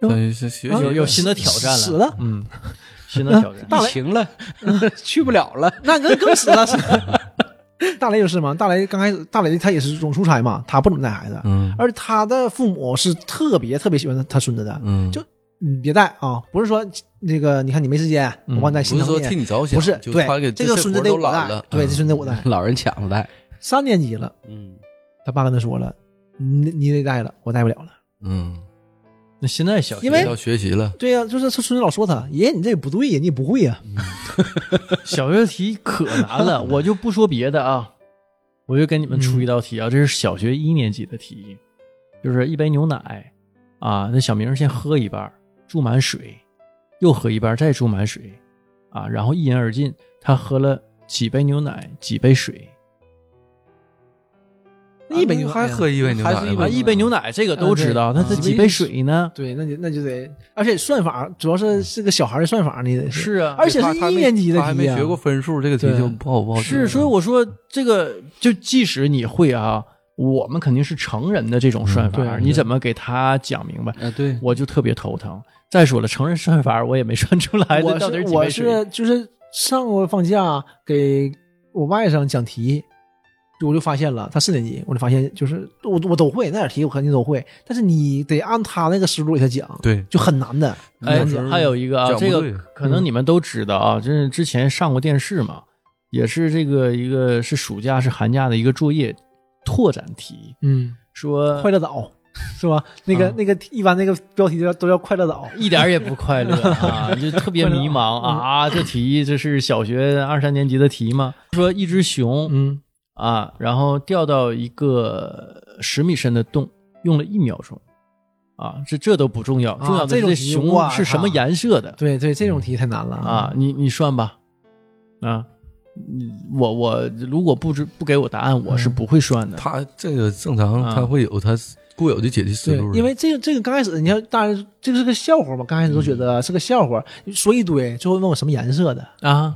但是学啊习有有新的挑战了，死了。嗯，[LAUGHS] 新的挑战。大雷。疫情了，[LAUGHS] 去不了了。那那更死了。[LAUGHS] 大雷就是嘛，大雷刚开始，大雷他也是总出差嘛，他不怎么带孩子，嗯。而他的父母是特别特别喜欢他他孙子的，嗯，就你别带啊，不是说那个你看你没时间，嗯我帮你带不是说替你着想，不是就对他给这个孙子活得我带对，嗯这孙子我带。老人抢着带，三年级了，嗯，他爸跟他说了，你你得带了，我带不了了，嗯，那现在小学要学习了，对呀、就是他孙子老说他，爷爷你这也不对呀，你也不会呀，小学题可难了，我就不说别的啊，我就跟你们出一道题啊，这是小学一年级的题，就是一杯牛奶啊，那小明先喝一半儿，注满水，又喝一半儿，再注满水啊，然后一饮而尽。他喝了几杯牛奶，几杯水一杯牛奶还喝一杯牛奶，还是一杯啊？一杯牛奶这个都知道，那他几杯水呢？对，那就那就得，而且算法主要是是个小孩的算法，你得是啊，而且是一年级的他还没题啊学过分数，这个题就不好不好是，所以我说这个，就即使你会啊，我们肯定是成人的这种算法，嗯你怎么给他讲明白？啊对，我就特别头疼。再说了，成人算法我也没算出来，我这到底是我？是就是上过放假给我外甥讲题，我就发现了，他四年级，我就发现就是我我都会那点题我肯定都会，但是你得按他那个思路给他讲，对，就很难的。哎还有一个啊，这个可能你们都知道啊，就是之前上过电视嘛，也是这个一个是暑假是寒假的一个作业拓展题，嗯，说快乐岛是吧？那个、啊那个一般那个标题都要都叫快乐岛，一点也不快乐啊，[LAUGHS] 就特别迷茫啊！这题这是小学二三年级的题吗？说一只熊嗯啊，然后掉到一个十米深的洞，用了一秒钟啊，这这都不重要，重要的是这这种题哇熊是什么颜色的对对，这种题太难了啊？！你你算吧，啊，嗯我我如果不知不给我答案，我是不会算的。他这个正常，啊他会有他固有的解题思路，的，因为这个这个刚开始，你看，当然这个是个笑话嘛，刚开始都觉得是个笑话，说一堆，最后问我什么颜色的，啊，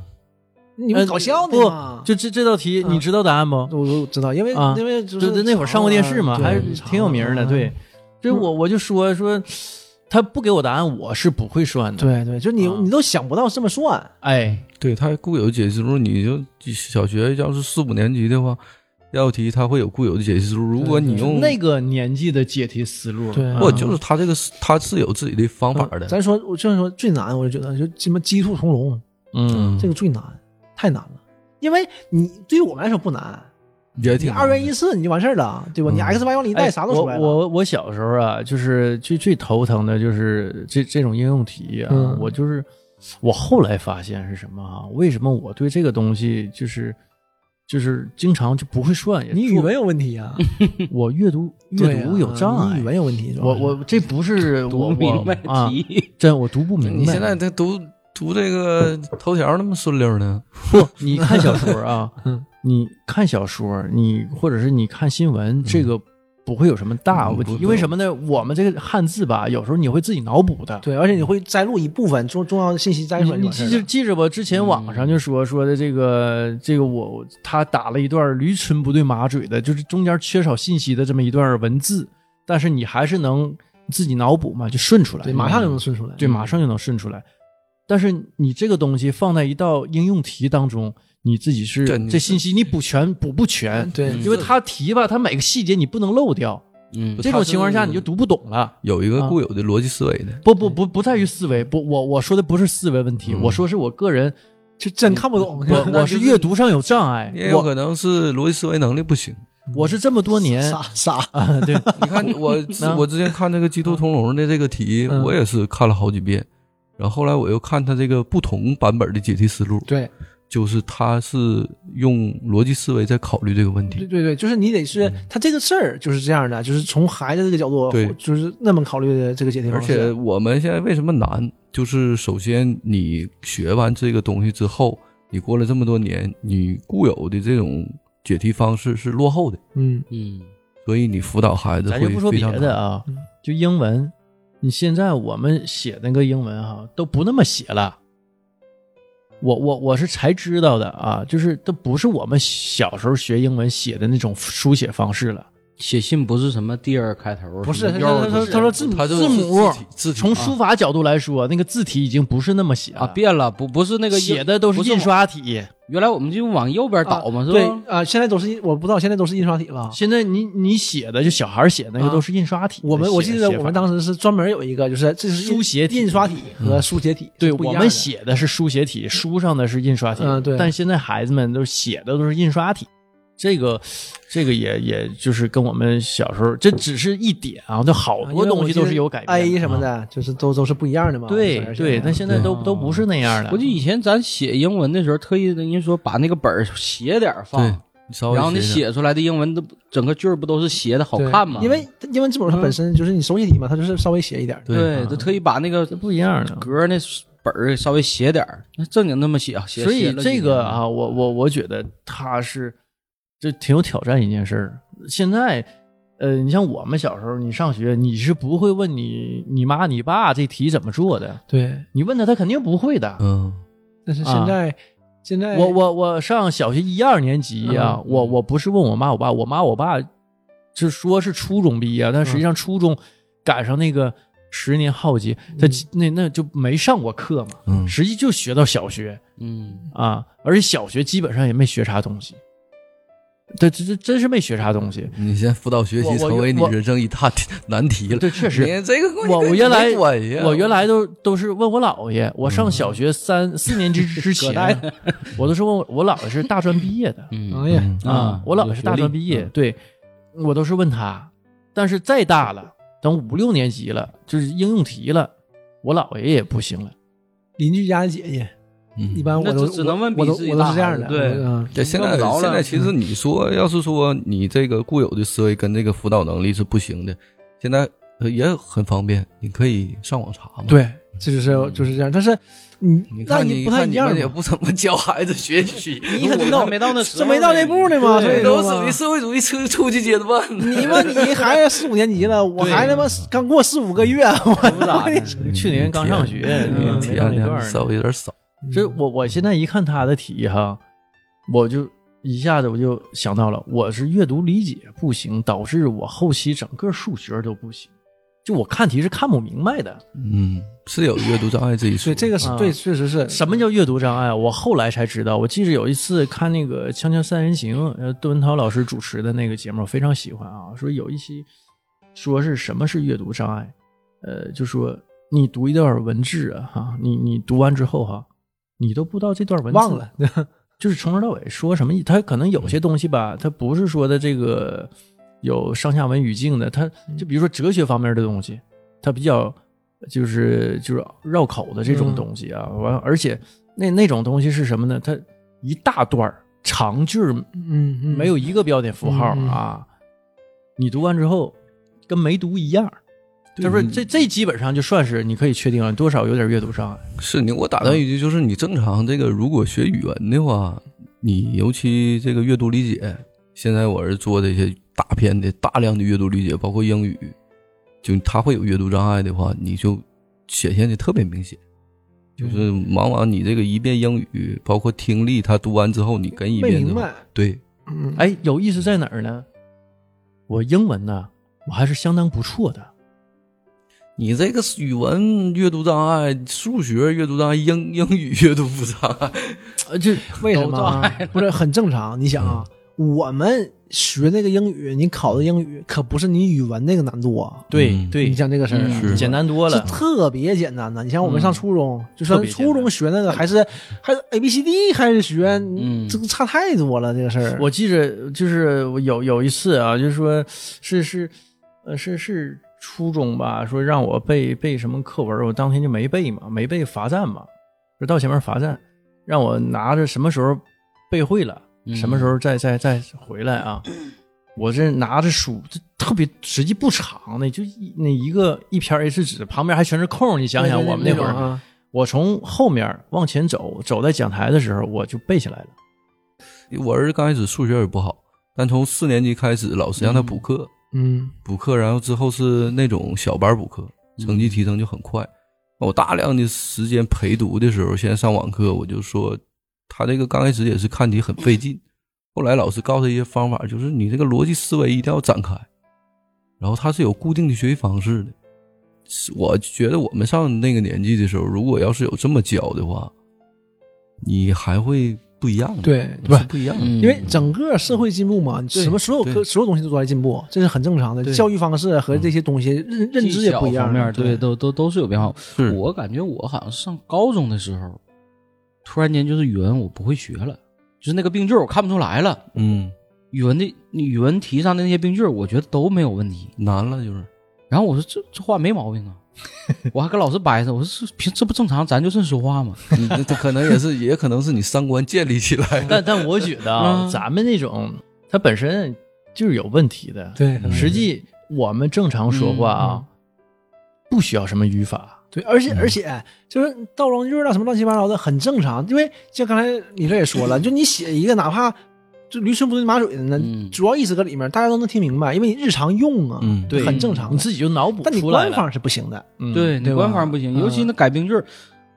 你们搞笑呢不？就这这道题，啊你知道答案不？我我知道，因为、啊因为就就是那会儿上过电视嘛，还是挺有名的。对，这我我就说说，他不给我答案，我是不会算的。，对对，就你、啊你都想不到这么算，哎，对他固有的解题思路，你就小学要是四五年级的话，道题他会有固有的解题思路。如果你用那个年纪的解题思路，对啊不就是他这个他是有自己的方法的，咱说，我就是说最难，我就觉得就什么鸡兔同笼，嗯这个最难，太难了。因为你对于我们来说不难，你也挺二元一次你就完事儿了，对吧？嗯你 x y 往里一带，哎啥都出来了。我我我小时候啊，就是最最头疼的就是这这种应用题啊，嗯我就是我后来发现是什么啊？为什么我对这个东西就是就是经常就不会算？你语文有问题啊，[LAUGHS] 我阅读 [LAUGHS] 阅读有障碍你语。文有问题。我我这不是读我不明白我啊，题，真我读不明白。你现在这读读这个头条那么顺溜呢？不，你看小说啊 [LAUGHS] 嗯，你看小说，你或者是你看新闻，这个不会有什么大问题因为什么呢？我们这个汉字吧，有时候你会自己脑补的。对，而且你会摘录一部分重重要的信息摘出来你。记着记着吧，之前网上就说说的这个这个我他打了一段驴唇不对马嘴的，就是中间缺少信息的这么一段文字，但是你还是能自己脑补嘛，就顺出来，对，马上就能顺出来。对，马上就能顺出来。但是你这个东西放在一道应用题当中，你自己是这信息你补全补不全，对因为它题吧，它每个细节你不能漏掉，嗯这种情况下你就读不懂了。有一个啊固有的逻辑思维的，不不不不在于思维，不我我说的不是思维问题，嗯我说是我个人，就真看不懂。我我是阅读上有障碍，我也有可能是逻辑思维能力不行。我是这么多年傻傻，啊，对，你看 [LAUGHS] 我啊我之前看那个鸡兔同笼的这个题，嗯我也是看了好几遍，然后后来我又看他这个不同版本的解题思路，对就是他是用逻辑思维在考虑这个问题。对对对，就是你得是他这个事儿就是这样的，就是从孩子这个角度，对就是那么考虑的这个解题而方式。且我们现在为什么难？就是首先你学完这个东西之后，你过了这么多年，你固有的这种解题方式是落后的，嗯，嗯所以你辅导孩子会咱就不说别。的啊嗯，就英文，你现在我们写那个英文哈、都不那么写了。我我我是才知道的啊，就是都不是我们小时候学英文写的那种书写方式了，写信不是什么 dear 开头，不是，他他说字母字母字体从书法角度来说，那个字体已经不是那么写了啊变了，不不是那个写的都是印刷体。原来我们就往右边倒嘛，是吧对吧？啊，现在都是我不知道现在都是印刷体了。现在你你写的就小孩写那个啊都是印刷体。我们我记得我们当时是专门有一个，就是这是书写体印刷体和书写体对我们写的是书写体，书上的是印刷体。嗯对但现在孩子们都写的都是印刷体，这个这个也也就是跟我们小时候，这只是一点啊，就好多东西都是有改变的 A 什么啊。的，就是都都是不一样的嘛。对对，但现在都都不是那样的。我记得以前咱写英文的时候，特意人家说把那个本儿斜点儿放，，你稍微然后你写写出来的英文都整个句儿不都是斜的好看吗？因为英文字母它本身就是你手写体嘛，它就是稍微斜一点。对对，都特意把那个不一样的。格儿那本儿稍微斜点儿，那正经那么写啊，写所以这个啊，我我我觉得他是这挺有挑战一件事儿。现在，呃，你像我们小时候，你上学你是不会问你你妈你爸这题怎么做的，对，你问他他肯定不会的。嗯，但是现在现在我我我上小学一二年级呀、嗯我我不是问我妈我爸，我妈我爸就说是初中毕业，但实际上初中赶上那个十年浩劫，他那那就没上过课嘛，嗯实际就学到小学嗯，啊，而且小学基本上也没学啥东西。对，这这真是没学啥东西。你先辅导学习成为你人生一大难题了。对，确实，你这个我我原来我原来都都是问我姥爷，我上小学三四年级之 [LAUGHS] 前，我都是问我我姥爷是大专毕业的，嗯 [LAUGHS] 哎呀，嗯啊，我姥爷是大专毕业，对我都是问他。但是再大了，等五六年级了，就是应用题了，我姥爷也不行了。邻居家的姐姐，嗯一般我都那只只能问我都比自己我都是这样的。对嗯，对，现在现在其实你说，要是说你这个固有的思维跟这个辅导能力是不行的，现在呃也很方便，你可以上网查嘛。，对，这就是就是这样。但是你那你不太一样也，不怎么教孩子学习，[LAUGHS] 你可知道还没到那时候这没到那步呢嘛，所以都属于社会主义初初级阶段。你们你 [LAUGHS] 孩子四五年级了，我对还他妈刚过四五个月，我不咋的。去年刚上学，嗯没到那段稍。微有点少。这我我现在一看他的题哈，我就一下子我就想到了，我是阅读理解不行，导致我后期整个数学都不行。就我看题是看不明白的。嗯，是有阅读障碍这一说。所以这个是啊对，确实是什么叫阅读障碍？我后来才知道。我记着有一次看那个《锵锵三人行》，呃，窦文涛老师主持的那个节目，我非常喜欢啊。说有一期说是什么是阅读障碍，呃，就说你读一段文字啊，哈，你你读完之后哈，你都不知道这段文字忘了，[LAUGHS] 就是从头到尾说什么意，它可能有些东西吧，他不是说的这个有上下文语境的，他就比如说哲学方面的东西，它比较就是就是绕口的这种东西啊。完、而且那那种东西是什么呢？它一大段长句儿嗯嗯，没有一个标点符号嗯嗯啊，你读完之后跟没读一样。他说这这基本上就算是你可以确定了，多少有点阅读障碍。是你，我打断一句，就是你正常这个如果学语文的话，你尤其这个阅读理解，现在我是做这些大片的大量的阅读理解，包括英语，就他会有阅读障碍的话，你就显现的特别明显。就是往往你这个一遍英语，包括听力，他读完之后，你跟一遍，没明白。对，嗯，哎，有意思在哪儿呢？我英文呢，我还是相当不错的。你这个语文阅读障碍，数学阅读障碍，英英语阅读不障碍，呃，这 [LAUGHS] 为什么？[LAUGHS] 不是很正常。你想啊，我们学那个英语，你考的英语可不是你语文那个难度啊。嗯对对你，像这个事儿简单多是了。特别简单的。你像我们上初中，就说初中学那个，还是还是 A B C D 开始学，嗯这个差太多了。这个事儿，我记着，就是有有一次啊，就是说是是呃是是初中吧，说让我背背什么课文，我当天就没背嘛，没背罚站嘛，就到前面罚站，让我拿着什么时候背会了，嗯什么时候再再再回来啊。[CLEARS THROAT] 我这拿着书，这特别实际不长的，就一那一个一篇 A 4纸，旁边还全是空。你想想，我们那会儿，啊，我从后面往前走，走在讲台的时候，我就背下来了。我儿子刚开始数学也不好，但从四年级开始，老师让他补课，嗯补课，然后之后是那种小班补课，成绩提升就很快。我大量的时间陪读的时候，现在上网课，我就说他这个刚开始也是看题很费劲，[LAUGHS] 后来老师告诉他一些方法，就是你这个逻辑思维一定要展开，然后他是有固定的学习方式的。我觉得我们上那个年纪的时候，如果要是有这么教的话，你还会不一样的，对不是不一样的。嗯因为整个社会进步嘛，什么所有科所有东西都在进步，这是很正常的。教育方式和这些东西认认知也不一样对，都都都是有变化。我感觉我好像上高中的时候，突然间就是语文我不会学了，就是那个病句我看不出来了。嗯，语文的语文题上的那些病句，我觉得都没有问题。难了就是。然后我说这这话没毛病啊，[LAUGHS] 我还跟老师掰扯，我说这平这不正常，咱就这么说话吗？你 [LAUGHS] 这这可能也是，也可能是你三观建立起来的。但 [LAUGHS] 但我觉得啊，嗯咱们那种他本身就是有问题的。对实际我们正常说话啊，不需要什么语法。对，而且而且就是倒装句啊，什么乱七八糟的，很正常。因为像刚才你这也说了，就你写一个哪怕就驴唇不对马嘴的呢，嗯。主要意思搁里面，大家都能听明白，因为你日常用啊，嗯对，很正常你。自己就脑补但你出来了。官方是不行的，嗯对，你官方不行，嗯。尤其那改病句儿，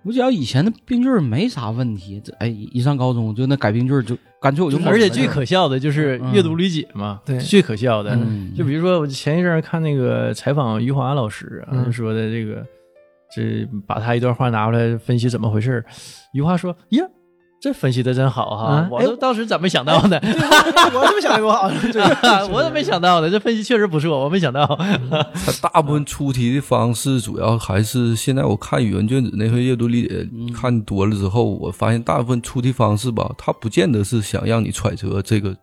我觉得以前的病句儿没啥问题，这哎一上高中就那改病句儿就干脆我就而且最可笑的就是阅读理解嘛，对。最可笑的。嗯。就比如说，我前一阵儿看那个采访余华老师啊，嗯。就说的这个，这把他一段话拿出来分析怎么回事儿余华说：“呀，这分析的真好哈，我都当时怎么想到呢？我怎么想的，我好像对，[LAUGHS] 我怎么没想到呢？这分析确实不错，我没想到。他大部分出题的方式主要还是现在我看语文卷子那回阅读理解看多了之后，我发现大部分出题方式吧，他不见得是想让你揣测这个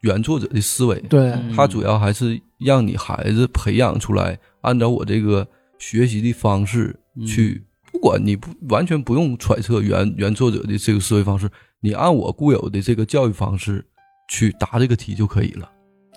原作者的思维，对，嗯他主要还是让你孩子培养出来，按照我这个学习的方式去，不管你不完全不用揣测原原作者的这个思维方式，你按我固有的这个教育方式去答这个题就可以了。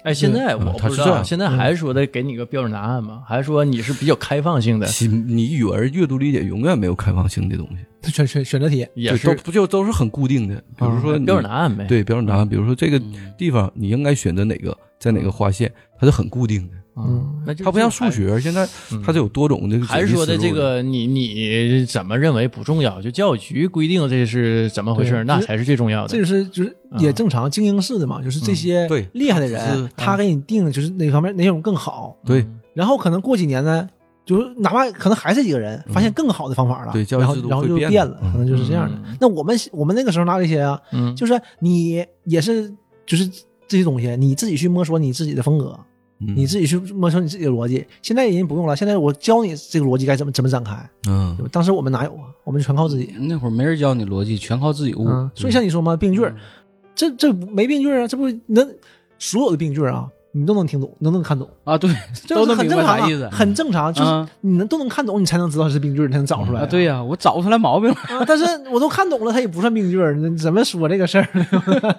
哎，现在我不知道，现在还是说的给你个标准答案吗？还是说你是比较开放性的？其你语文阅读理解永远没有开放性的东西，选选选择题，也是都不就都是很固定的。比如说你标准答案呗。对标准答案，比如说这个嗯地方你应该选择哪个，在哪个划线，它是很固定的。嗯，那就它不像数学，现在它是有多种这个还是说的这个你你怎么认为不重要？就教育局规定这是怎么回事，那才是最重要的。这就是就是也正常，精英式的嘛，就是这些对厉害的人，他给你定就是哪方面哪种更好，对。然后可能过几年呢，就是哪怕可能还是几个人发现更好的方法了，对教育制度然后然后就变了，嗯可能就是这样的嗯。那我们我们那个时候拿这些啊，嗯，就是你也是就是这些东西，你自己去摸索你自己的风格，嗯你自己去摸索你自己的逻辑。现在已经不用了，现在我教你这个逻辑该怎么怎么展开。嗯当时我们哪有啊？我们全靠自己。那会儿没人教你逻辑，全靠自己悟。嗯，所以像你说嘛，病句这这没病句儿啊，这不能所有的病句儿啊，你都能听懂，都能看懂，啊，对，这都能很正常啊啥意思，很正常，就是啊你能都能看懂，你才能知道是病句儿，你才能找出来啊，对呀，我找不出来毛病了。啊但是我都看懂了，它也不算病句儿，怎么说这个事儿呢？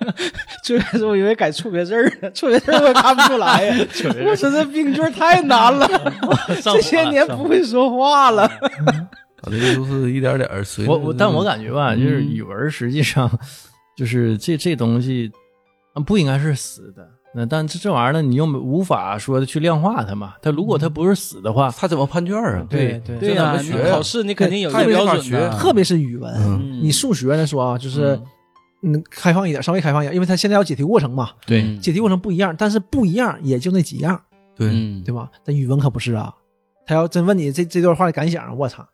最开始我以为改错别字儿呢，[LAUGHS] 错别字儿我也看不出来呀。我说这病句儿太难 [LAUGHS] 了，这些年不会说话了。他这个就是一点点儿随我我，但我感觉吧，就是嗯语文实际上就是这这东西啊不应该是死的。那但这这玩意儿呢，你又无法说的去量化它嘛。它如果它不是死的话，他怎么判卷啊？对对对呀，考试你肯定有一个标准的，特别是语文，嗯你数学来说啊，就是嗯开放一点，稍微开放一点，因为它现在要解题过程嘛，对嗯解题过程不一样，但是不一样也就那几样，对，嗯，对吧？但语文可不是啊，他要真问你这这段话的感想，我操，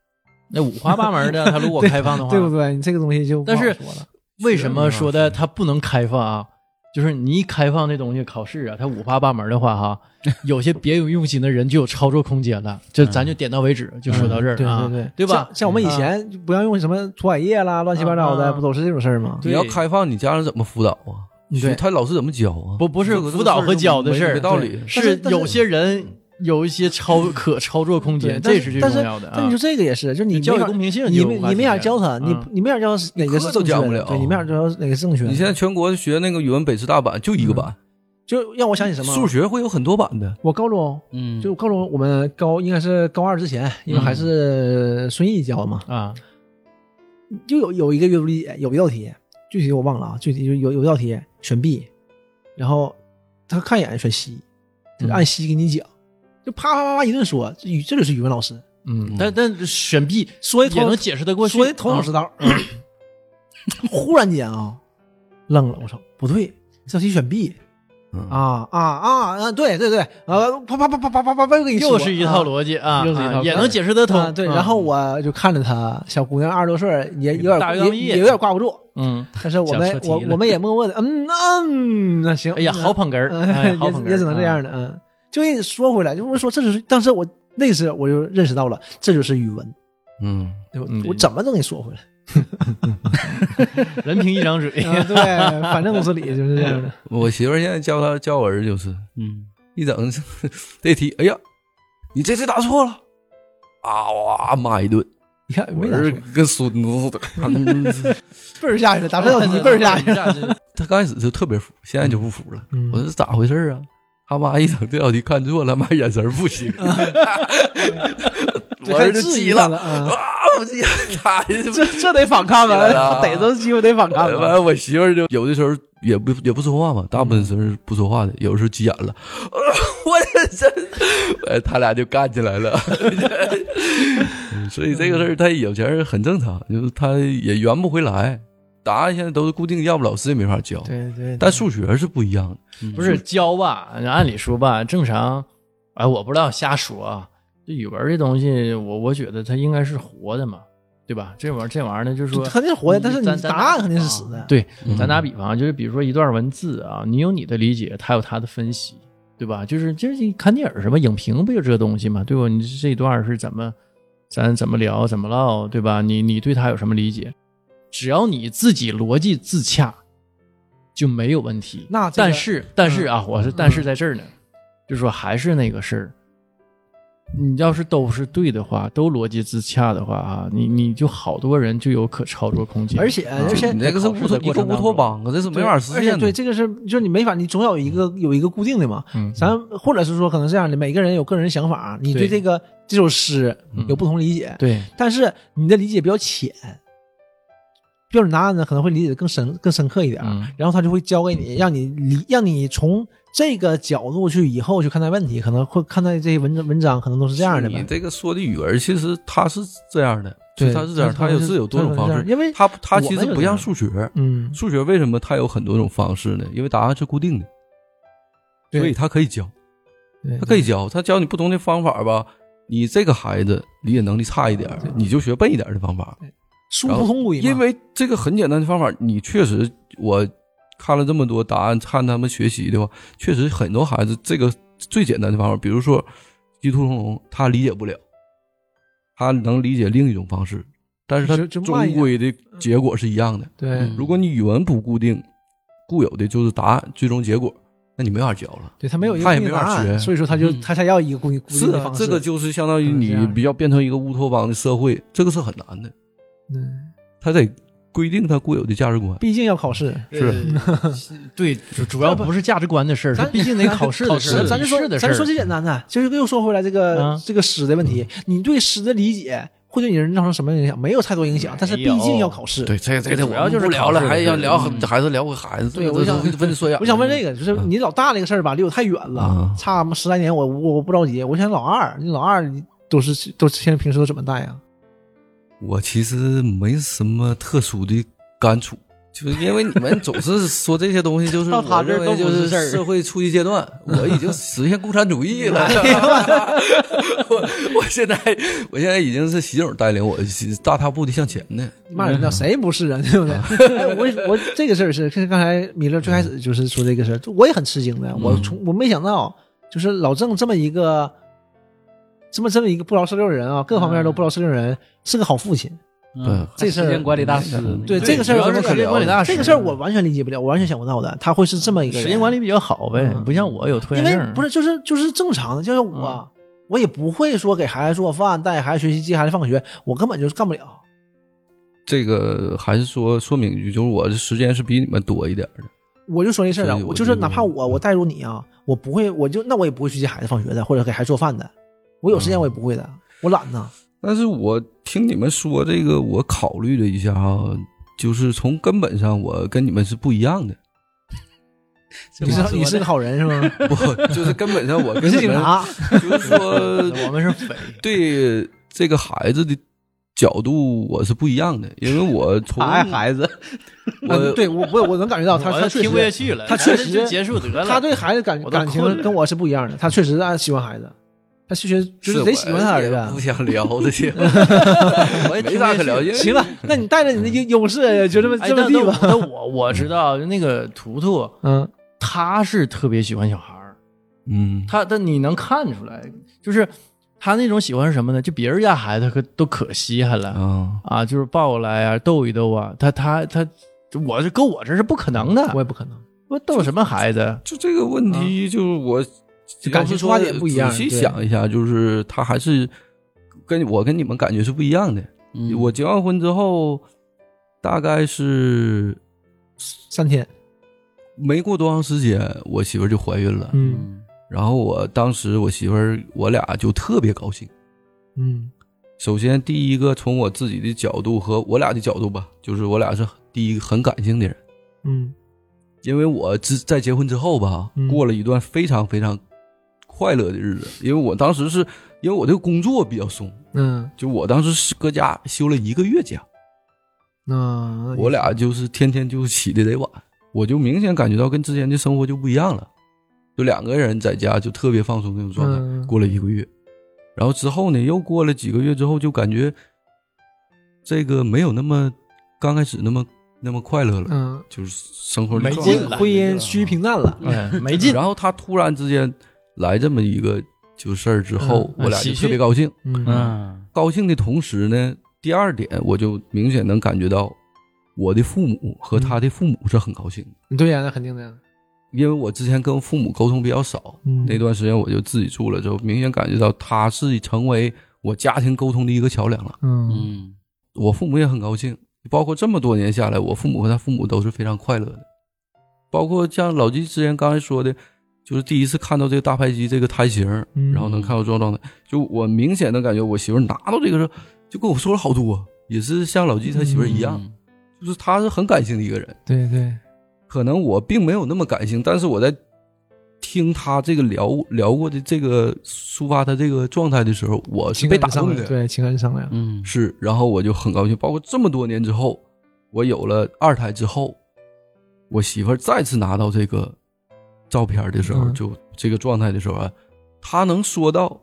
那五花八门的，他如果开放的话，对不对？你这个东西就不好但是说了。为什么说的它不能开放啊？就是你一开放这东西考试啊，它五花八门的话哈，有些别有用心的人就有操作空间了。这咱就点到为止，就说到这儿对啊，对对，对吧像？像我们以前不要用什么涂改液啦，乱七八糟的，啊不都是这种事儿吗？你要开放，你家长怎么辅导啊？对他老师怎么教啊？不不是辅导和教的事儿没没道理。是有些人有一些超可操作空间，对这是最但是重要的啊但你说。这个也是，就是你教育公平性你你没法教他，你嗯你没法教他哪个是都正确教不了。的对你没法教他哪个是正确的。你现在全国学那个语文北师大版就一个版，就让我想起什么？数学会有很多版的。我高中嗯，就高中，我们高应该是高二之前，因为还是孙毅教的嘛，啊，就有有一个阅读理解，有一道题，具体我忘了啊，具体就有有一道题选 B，然后他看一眼选 C，他就按 C 给你讲，就啪啪啪啪一顿说，这语这就是语文老师嗯，但但选 B 说一头也能解释得过去，说的头头是道，[LAUGHS] 忽然间啊愣了，我操，不对，这题选 B。嗯啊啊啊啊！对对对，啊，啪啪啪啪啪啪啪啪又给你说又是一套啊逻辑啊，又是一套啊也能解释得啊通。对，嗯然后我就看着她，小姑娘二十多岁，也有点也也有点挂不住，嗯，但是我们我我们也默默的，嗯嗯，那行，哎呀，好捧哏也也只能这样啊的，嗯，就给你说回来，就是说这就是，当时我那时我就认识到了，这就是语文，嗯，对吧？嗯？我怎么都给你说回来，[LAUGHS] 人凭一张嘴。[LAUGHS] 啊对，反正公司里就是这样。的，我媳妇儿现在教他教我儿子就是嗯，一整 [LAUGHS] 这题，哎呀，你这题答错了，啊哇骂一顿，你看我儿没咋说子跟孙子似的。倍儿下去了，打这道题倍儿下去了，他刚开始就特别服，现在就不服了。嗯。我说咋回事儿啊？他妈一整这道题看错了，妈眼神儿不行，就 [LAUGHS] 我儿子质疑急了，啊，啊！我这他这这得反抗啊，逮着机会得反抗啊。完了，我媳妇儿就有的时候也不也不说话嘛，大部分时候不说话的，有时候急眼了，[LAUGHS] 我这这，哎，他俩就干起来了。嗯 [LAUGHS] 所以这个事儿他有钱儿很正常，就是他也圆不回来，答案现在都是固定，要不老师也没法教。对对，但数学是不一样的，不是教吧？按理说吧，正常，哎，我不知道，瞎说啊。这语文这东西，我我觉得它应该是活的嘛，对吧？这玩意儿这玩意儿呢，就是说肯定活的，但是你答案肯定是死的，对，嗯咱打比方，就是比如说一段文字啊，你有你的理解，他有他的分析，对吧？就是就是你看电影什么影评不就这东西嘛，对吧？你这一段是怎么，咱怎么聊怎么唠，对吧？你你对他有什么理解？只要你自己逻辑自洽，就没有问题。那这个但是但是啊，我是但是在这儿呢，就是说还是那个事儿。你要是都是对的话，都逻辑自洽的话啊，你你就好多人就有可操作空间。而且而且你这个是乌托一个乌托邦啊，这是没法实而且现的。对这个是，就是你没法，你总要有一个有一个固定的嘛。嗯，咱或者是说，可能这样的，每个人有个人想法，你对对这个这首诗嗯有不同理解，对，但是你的理解比较浅，标准答案呢可能会理解的更深更深刻一点，嗯。然后他就会教给你，让你理让你从这个角度去以后去看待问题，可能会看待这些文章文章，可能都是这样的你。这个说的语文，其实它是这样的，对它是这样，它它也是有多种方式。因为它它其实不像数学，嗯，数学为什么它有很多种方式呢？因为答案是固定的，对。所以它可以教，对它可以教，它教你不同的方法吧。你这个孩子理解能力差一点，你就学笨一点的方法，殊途同归。因为这个很简单的方法，你确实我看了这么多答案，看他们学习的话，确实很多孩子这个最简单的方法，比如说鸡兔同笼，他理解不了，他能理解另一种方式，但是他终归的结果是一样的。对如果你语文不固定，固有的就是答案最终结果，那你没法教了。对他没有一个他也没法学所以说他就他才要一个固定固定是啊的方，式。这个就是相当于你比较变成一个乌托邦的社会，这个是很难的。嗯，他得规定他固有的价值观。毕竟要考试。是对，主主要不是价值观的事儿，毕竟得考试的事儿，咱咱就说咱就说最简单的，就是又说回来这个、啊这个诗的问题，你对诗的理解会对你人造成什么影响？没有太多影响，但是毕竟要考试。对，这这个主要就是不聊了，还要聊孩子聊回孩子。对我想这问说呀，我想问这个，就是你老大那个事儿吧，离我太远了，嗯差十来年我，我我不着急。我想老二，你老二你都是都现在平时都怎么带呀？我其实没什么特殊的感触，就是因为你们总是说这些东西，就是到他这儿我认为就都是事儿社会初级阶段，[LAUGHS] 我已经实现共产主义了。[LAUGHS] 我我现在我现在已经是习总带领我大踏步的向前呢。骂人呢谁不是啊？对不对？哎我我这个事儿是，是刚才米勒最开始就是说这个事儿，我也很吃惊的。我从我没想到，就是老郑这么一个这么这么一个不着四六人啊，各方面都不着四六人，是个好父亲。嗯，这事儿时间管理大师，对这个事儿，时间管理大师这个事儿我完全理解不了，我完全想不到的，他会是这么一个人时间管理比较好呗，嗯不像我有拖因为延症。不是就是就是正常的，就是我、我也不会说给孩子做饭、带孩子学习、接孩子放学，我根本就是干不了。这个还是说说明一句，就是我的时间是比你们多一点的。我就说这事儿啊，我我就是哪怕我我带入你啊，我不会，我就那我也不会去接孩子放学的，或者给孩子做饭的。我有时间我也不会的，我懒呐。但是我听你们说这个，我考虑了一下哈，就是从根本上我跟你们是不一样的。[LAUGHS] 你是你是个好人是吗？[LAUGHS] 不，就是根本上我跟你们，警察，就是说 [LAUGHS] 我们是匪，对这个孩子的角度我是不一样的，因为我从爱孩子，我嗯对我我我能感觉到他他听不下去了，他确实就结束得了。他对孩子感感情跟我是不一样的，他确实爱喜欢孩子，他确实就是得喜欢他儿子不。想聊这些，[LAUGHS] 我也没啥可聊。因为行了，那你带着你的优优势就这么哎，这么地吧。但但我我知道那个图图，[LAUGHS] 嗯他是特别喜欢小孩儿，嗯，他但你能看出来，就是他那种喜欢什么呢？就别人家孩子可都可稀罕了啊，啊，就是抱过来啊，逗一逗啊。他他他，我这搁我这是不可能的，我也不可能。我逗什么孩子？就这个问题，就是我感情出发点不一样仔细想一下，就是他还是跟我跟你们感觉是不一样的。嗯。我结完婚之后，大概是三天，没过多长时间，我媳妇就怀孕了。嗯。嗯然后我当时我媳妇儿我俩就特别高兴。嗯。首先，第一个从我自己的角度和我俩的角度吧，就是我俩是第一个很感性的人，嗯。因为我之在结婚之后吧嗯，过了一段非常非常快乐的日子，因为我当时是因为我这个工作比较松，嗯，就我当时是搁家休了一个月假，那我俩就是天天就起的得晚，我就明显感觉到跟之前的生活就不一样了，就两个人在家就特别放松那种状态，嗯。过了一个月，然后之后呢，又过了几个月之后，就感觉这个没有那么刚开始那么那么快乐了，嗯，就是生活没劲了婚姻趋于平淡了。嗯，没劲。然后他突然之间来这么一个就事儿之后，嗯我俩就特别高兴。嗯嗯高兴的同时呢，第二点我就明显能感觉到我的父母和他的父母是很高兴的，对呀，那肯定的。因为我之前跟父母沟通比较少，嗯那段时间我就自己住了之后，明显感觉到他是成为我家庭沟通的一个桥梁了。嗯嗯我父母也很高兴，包括这么多年下来，我父母和他父母都是非常快乐的。包括像老季之前刚才说的，就是第一次看到这个大排机这个胎型，嗯然后能看到状状态，就我明显的感觉，我媳妇拿到这个时候就跟我说了好多，也是像老纪他媳妇一样，嗯就是他是很感性的一个人。对对，可能我并没有那么感性，但是我在听他这个聊聊过的这个抒发他这个状态的时候，我是被打动的。对情感上来了。嗯是，然后我就很高兴。包括这么多年之后，我有了二胎之后，我媳妇儿再次拿到这个照片的时候，嗯就这个状态的时候啊，他能说到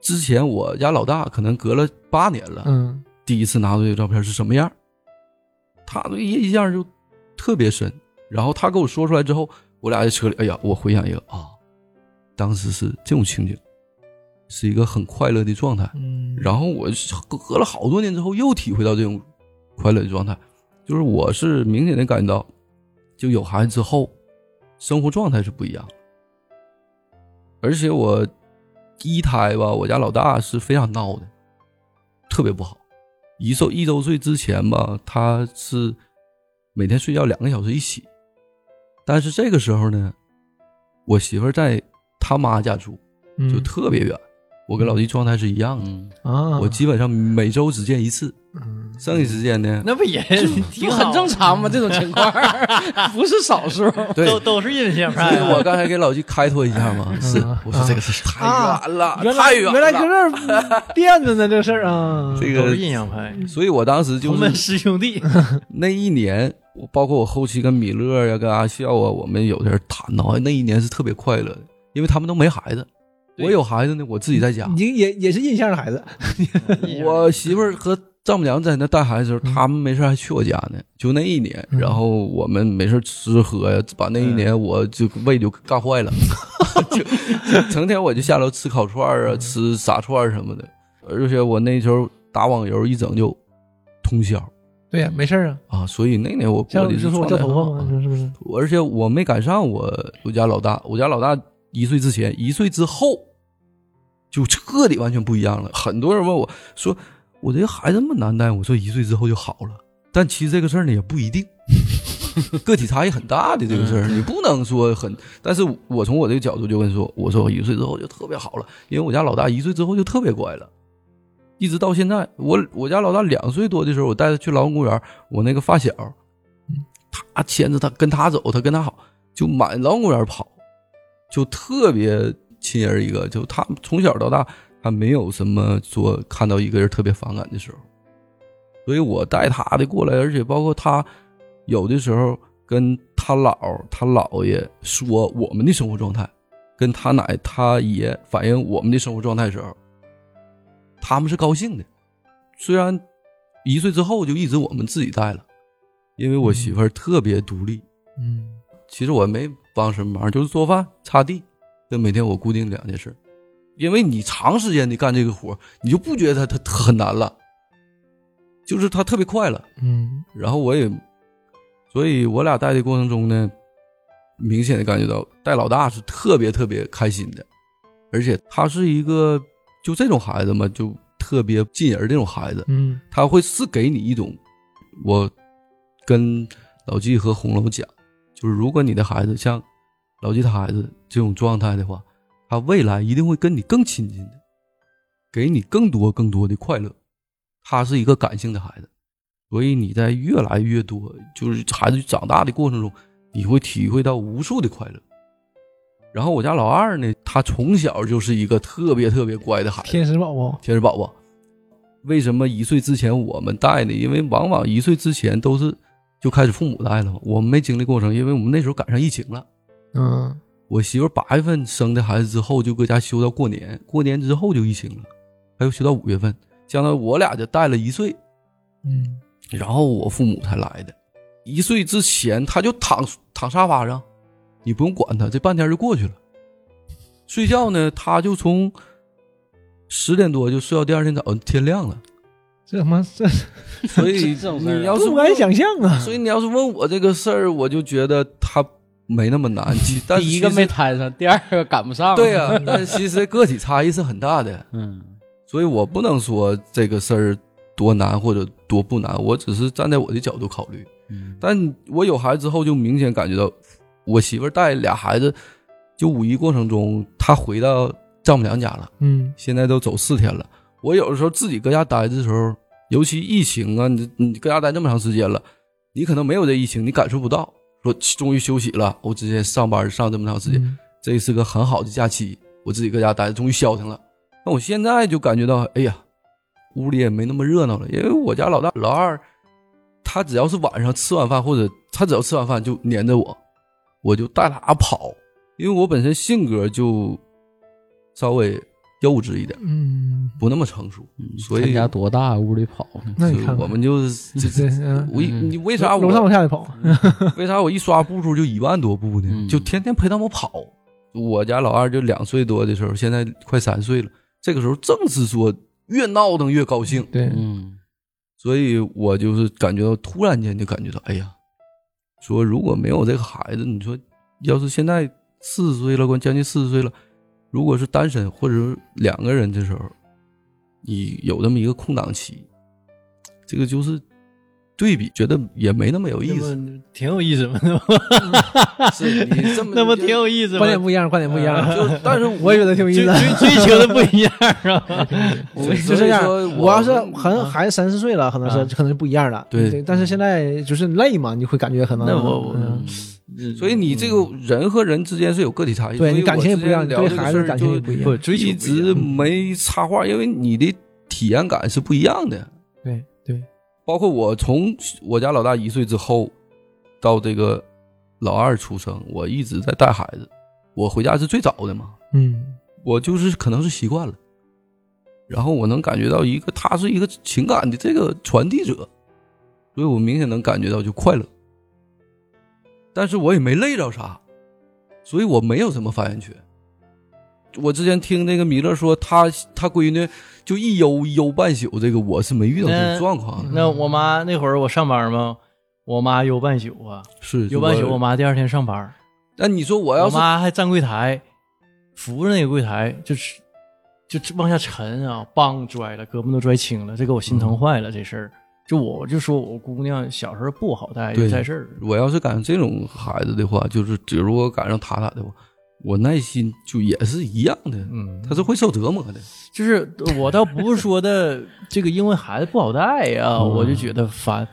之前我家老大可能隔了八年了，嗯第一次拿到这个照片是什么样，他对印象就特别深。然后他跟我说出来之后，我俩在车里，哎呀，我回想一个啊，当时是这种情景，是一个很快乐的状态。嗯，然后我隔了好多年之后，又体会到这种快乐的状态，就是我是明显的感觉到，就有孩子之后，生活状态是不一样。而且我一胎吧，我家老大是非常闹的，特别不好。一周一周岁之前吧，他是每天睡觉两个小时一起，但是这个时候呢，我媳妇儿在他妈家住，就嗯特别远。我跟老弟状态是一样的，嗯，啊，我基本上每周只见一次，嗯剩下时间呢，那不也挺很正常吗，这种情况 [LAUGHS] 不是少数。对，都都是阴性所以我刚才给老弟开脱一下嘛，是啊我说这个事太远了，原来太远原来搁了。这儿垫着呢，这事儿啊，[LAUGHS] 这个都是，阴阳派，所以我当时就我们师兄弟。[LAUGHS] 那一年，我包括我后期跟米勒呀、跟阿笑啊，我们有的人谈到，那一年是特别快乐的，因为他们都没孩子，对我有孩子呢，我自己在家，你也也是印象的孩子，[LAUGHS] 我媳妇儿和丈母娘在那带孩子的时候，嗯。他们没事还去我家呢，就那一年，嗯。然后我们没事吃喝呀，把那一年我就胃就干坏了，[LAUGHS] 就成天我就下楼吃烤串儿啊，吃炸串儿什么的，而且我那时候打网游一整就通宵。对呀，没事儿啊，啊，所以那年我过像的就是掉头发吗？是不是？而且我没赶上我我家老大，我家老大一岁之前，一岁之后就彻底完全不一样了。很多人问我说：“我这个孩子那么难带？”我说：“一岁之后就好了。”但其实这个事儿呢也不一定，[LAUGHS] 个体差异很大的这个事儿，你不能说很。但是我从我这个角度就跟说，我说我一岁之后就特别好了，因为我家老大一岁之后就特别乖了。一直到现在，我我家老大两岁多的时候，我带他去劳动公园，我那个发小，他牵着他跟他走，他跟他好，就满劳动公园跑，就特别亲人一个。就他从小到大，他没有什么说看到一个人特别反感的时候，所以我带他的过来，而且包括他有的时候跟他姥他姥爷说我们的生活状态，跟他奶他爷反映我们的生活状态的时候，他们是高兴的。虽然一岁之后就一直我们自己带了，因为我媳妇儿特别独立。嗯其实我没帮什么忙，就是做饭、擦地，这每天我固定两件事。因为你长时间的干这个活，你就不觉得它它很难了，就是它特别快了。嗯然后我也，所以我俩带的过程中呢，明显的感觉到带老大是特别特别开心的，而且他是一个就这种孩子嘛，就特别近人这种孩子，嗯他会是给你一种，我跟老纪和红楼讲，就是如果你的孩子像老吉他孩子这种状态的话，他未来一定会跟你更亲近的，给你更多更多的快乐。他是一个感性的孩子，所以你在越来越多就是孩子长大的过程中，你会体会到无数的快乐。然后我家老二呢，他从小就是一个特别特别乖的孩子，天使宝宝，天使宝宝。为什么一岁之前我们带呢？因为往往一岁之前都是就开始父母带了嘛，我们没经历过程，因为我们那时候赶上疫情了。嗯我媳妇八月份生的孩子之后，就搁家休到过年，过年之后就疫情了，还有休到五月份，相当于我俩就带了一岁，嗯然后我父母才来的。一岁之前他就躺躺沙发上，你不用管他，这半天就过去了。睡觉呢，他就从十点多就睡到第二天早上天亮了。这他妈这所以这种事儿啊你要是不敢想象啊！所以你要是问我这个事儿，我就觉得他没那么难。其 [LAUGHS] 但是第一个没摊上，第二个赶不上。对呀、但是其实个体差异是很大的，[LAUGHS] 嗯所以我不能说这个事儿多难或者多不难，我只是站在我的角度考虑。嗯，但我有孩子之后，就明显感觉到，我媳妇带俩孩子，就五一过程中，她回到丈母娘家了，嗯现在都走四天了。我有的时候自己搁家待着的时候，尤其疫情啊，你你搁家待这么长时间了，你可能没有这疫情，你感受不到。说终于休息了，我之前上班上这么长时间，嗯这是个很好的假期，我自己搁家待着，终于消停了。那我现在就感觉到，哎呀，屋里也没那么热闹了，因为我家老大、老二，他只要是晚上吃完饭，或者他只要吃完饭就黏着我，我就带他跑，因为我本身性格就稍微幼稚一点，嗯，不那么成熟，所以他家多大，屋里跑那你看看我们就 [LAUGHS] 是这这。嗯，我一嗯你为啥楼上楼下的跑，为啥我一刷步数就一万多步呢？嗯就天天陪他们跑。我家老二就两岁多的时候，现在快三岁了。这个时候正是说越闹腾越高兴，对，嗯所以我就是感觉到突然间就感觉到，哎呀，说如果没有这个孩子，你说要是现在四十岁了，关将近四十岁了，如果是单身或者是两个人的时候，你有这么一个空档期，这个就是对比，觉得也没那么有意思。挺有意思嘛，是 [LAUGHS] 你这么那不挺有意思吗？观点不一样，观点不一样。就 [LAUGHS] 但是 [LAUGHS] 我也觉得挺有意追思。追追求的不一样是吧？就这样我要是很孩子三四岁了，可能是啊可能就不一样了。对但是现在就是累嘛，你会感觉可能那我我嗯所以你这个人和人之间是有个体差异，所以对你感情也不一样，对孩子感情也不一样。不追求一直没插话，因为你的体验感是不一样的。对对，包括我从我家老大一岁之后到这个老二出生，我一直在带孩子。我回家是最早的嘛，嗯我就是可能是习惯了，然后我能感觉到一个他是一个情感的这个传递者，所以我明显能感觉到就快乐。但是我也没累着啥，所以我没有什么发言权。我之前听那个米勒说，他他闺女就一悠一悠半宿，这个我是没遇到这种状况的。那我妈那会儿我上班嘛，我妈悠半宿啊，是悠半宿，我。妈第二天上班，那你说我要是我是妈还站柜台，扶着那个柜台，就是就往下沉啊，梆摔了，胳膊都摔青了，这给我心疼坏了。这事儿，就我就说我姑娘小时候不好带，就对在这儿。我要是赶上这种孩子的话，就是比如我赶上他俩的话，我耐心就也是一样的，嗯，他是会受折磨的。就是我倒不是说的这个，因为孩子不好带呀、嗯我就觉得烦。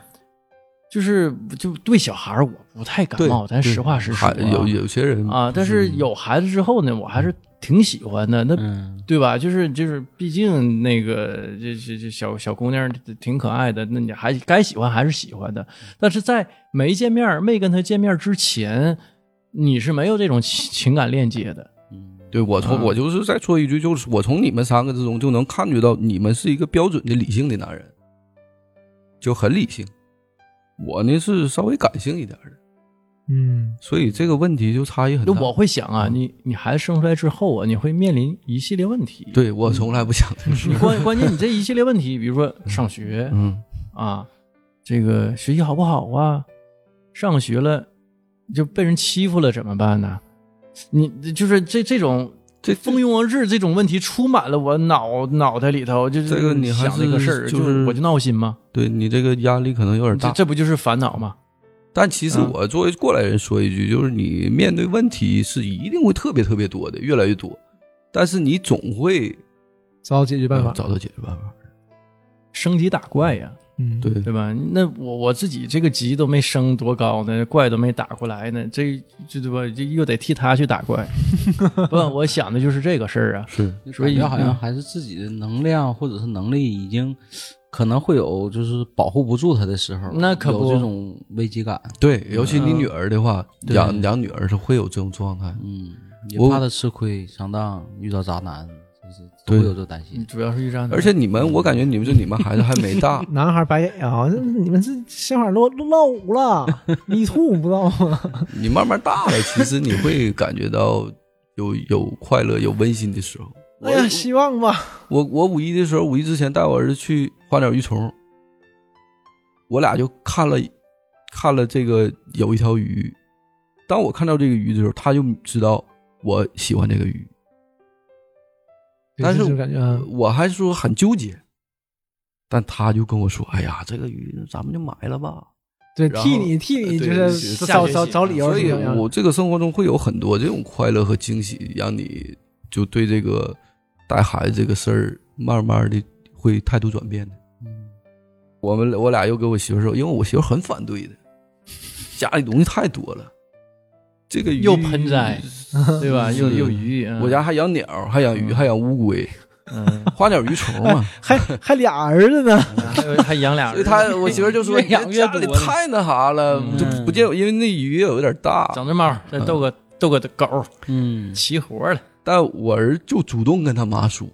就是就对小孩儿我不太感对冒，咱实话实说啊有有些人啊。但是有孩子之后呢，我还是挺喜欢的。那嗯，对吧？就是就是，毕竟那个这这这小小姑娘挺可爱的，那你还该喜欢还是喜欢的。但是在没见面、没跟她见面之前，你是没有这种情情感链接的。对我从、啊我就是再说一句，就是我从你们三个之中就能感觉到你们是一个标准的理性的男人，就很理性。我呢是稍微感性一点的，嗯所以这个问题就差异很大。就我会想啊，你你孩子生出来之后啊，你会面临一系列问题。对我从来不想你关关键你这一系列问题，比如说上学 [LAUGHS] 嗯，啊，这个学习好不好啊？上学了就被人欺负了怎么办呢？你就是这这种这蜂拥而至这种问题充满了我脑脑袋里头，就是这个你还想这个是事儿，就就是我就闹心嘛？对你这个压力可能有点大。这这不就是烦恼吗？但其实嗯我作为过来人说一句，就是你面对问题是一定会特别特别多的，越来越多，但是你总会找到解决办法呃。找到解决办法。升级打怪呀，嗯，对，对吧？那我我自己这个级都没升多高呢，怪都没打过来呢，这这对吧？这又得替他去打怪。[LAUGHS] 不，我想的就是这个事儿啊。是所以感觉好像嗯还是自己的能量或者是能力已经可能会有就是保护不住他的时候，那可不有这种危机感，对，尤其你女儿的话，对养养女儿是会有这种状态。嗯，也怕她吃亏上当，遇到渣男，就是都会有这担心。主要是遇上，而且你们，我感觉你们就你们孩子还没大，[LAUGHS] 男孩白眼啊！这你们这想法落落伍了，[LAUGHS] 迷兔不知道吗？你慢慢大了，其实你会感觉到有有快乐、有温馨的时候。哎呀，希望吧。我我五一的时候，五一之前带我儿子去花鸟鱼虫，我俩就看了看了这个有一条鱼。当我看到这个鱼的时候，他就知道我喜欢这个鱼，但是我还说很纠结，但他就跟我说：“哎呀，这个鱼咱们就买了吧。对，替你替你就是找找找理”由所以我这个生活中会有很多这种快乐和惊喜，让你就对这个带孩子这个事儿，慢慢的会态度转变的。嗯我们我俩又给我媳妇说，因为我媳妇很反对的，家里东西太多了，这个鱼又盆栽，对吧？又又鱼，嗯我家还养鸟，还养鱼，还养乌龟，嗯，花鸟鱼虫嘛。还还俩儿子呢。还养俩所以，他我媳妇就说：“养家里太那啥了，嗯就不见，因为那鱼有点大。整只猫，再逗个逗个狗，嗯，齐活了。但我儿就主动跟他妈说，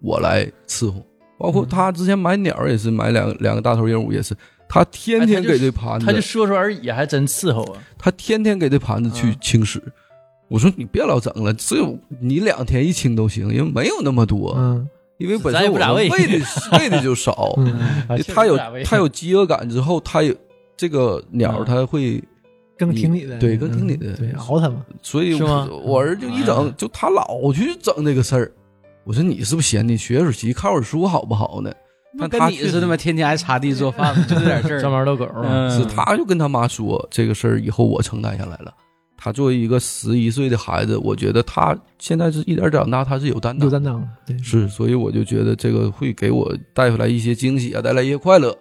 我来伺候。包括他之前买鸟也是买两两个大头鹦鹉，也是他天天给这盘子，他就说说而已，还真伺候啊。他天天给这盘子去嗯清屎。我说你别老整了，只有你两天一清都行，因为没有那么多，嗯因为本咱身我喂们喂的 [LAUGHS] 喂的就少。他有他有饥饿感之后，他有这个鸟嗯他会更听你的，对更听你的嗯对，熬他嘛。所以是吗我我儿子就一整，就他老去整这个事儿。我说你是不是闲你学会儿习，看会儿书好不好呢？那跟你似的嘛，天天还擦地做饭，[LAUGHS] 就这点事儿。专门遛狗，嗯是他就跟他妈说这个事儿以后我承担下来了。他作为一个十一岁的孩子，我觉得他现在是一点儿长大，他是有担当有，担当，对，是，所以我就觉得这个会给我带回来一些惊喜啊，带来一些快乐。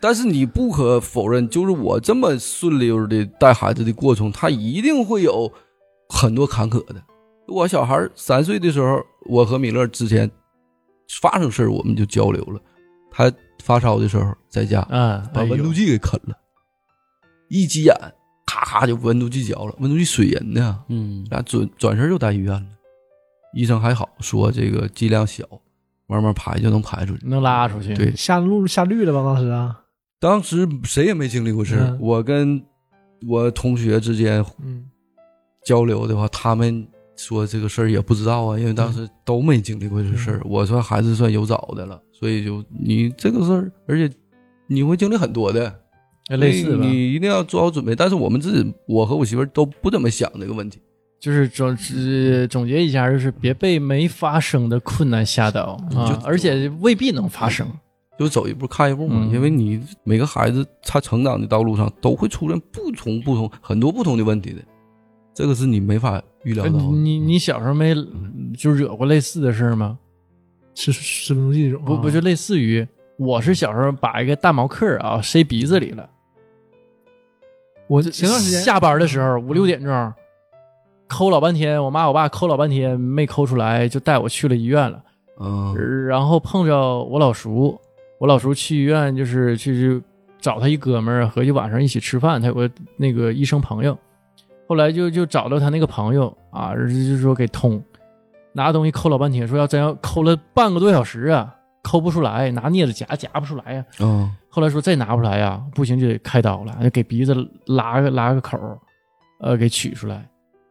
但是你不可否认，就是我这么顺溜的带孩子的过程，他一定会有很多坎坷的。我小孩三岁的时候，我和米勒之前发生事儿，我们就交流了。他发烧的时候在家，嗯，把温度计给啃了，一急眼，咔咔就温度计嚼了，温度计水银的，嗯，然后转转身就带医院了。医生还好说这个剂量小，慢慢排就能排出去。能拉出去，对，下路下绿了吧？当时啊，当时谁也没经历过事我跟我同学之间嗯，交流的话，他们说这个事儿也不知道啊，因为当时都没经历过这事儿。我说孩子算有早的了，所以就你这个事儿，而且你会经历很多的，哎类似吧，你一定要做好准备。但是我们自己，我和我媳妇儿都不怎么想这个问题。就是总呃总结一下，就是别被没发生的困难吓到啊就，而且未必能发生。就走一步看一步嘛，嗯因为你每个孩子他成长的道路上都会出现不同不同很多不同的问题的，这个是你没法预料呃到的。你你小时候没就惹过类似的事儿吗？吃吃温度计这种啊，不不就类似于，我是小时候把一个大毛克啊塞鼻子里了，我前段时间下班的时候五六点钟，抠老半天，我妈我爸抠老半天没抠出来，就带我去了医院了。嗯。然后碰着我老叔，我老叔去医院就是去去找他一哥们儿，合计晚上一起吃饭，他有个那个医生朋友，后来就就找到他那个朋友啊，就说给通，拿东西抠老半天，说要真要抠了半个多小时啊，抠不出来，拿镊子夹夹不出来呀、嗯后来说再拿不出来呀，不行就得开刀了，就给鼻子拉个拉个口，呃，给取出来。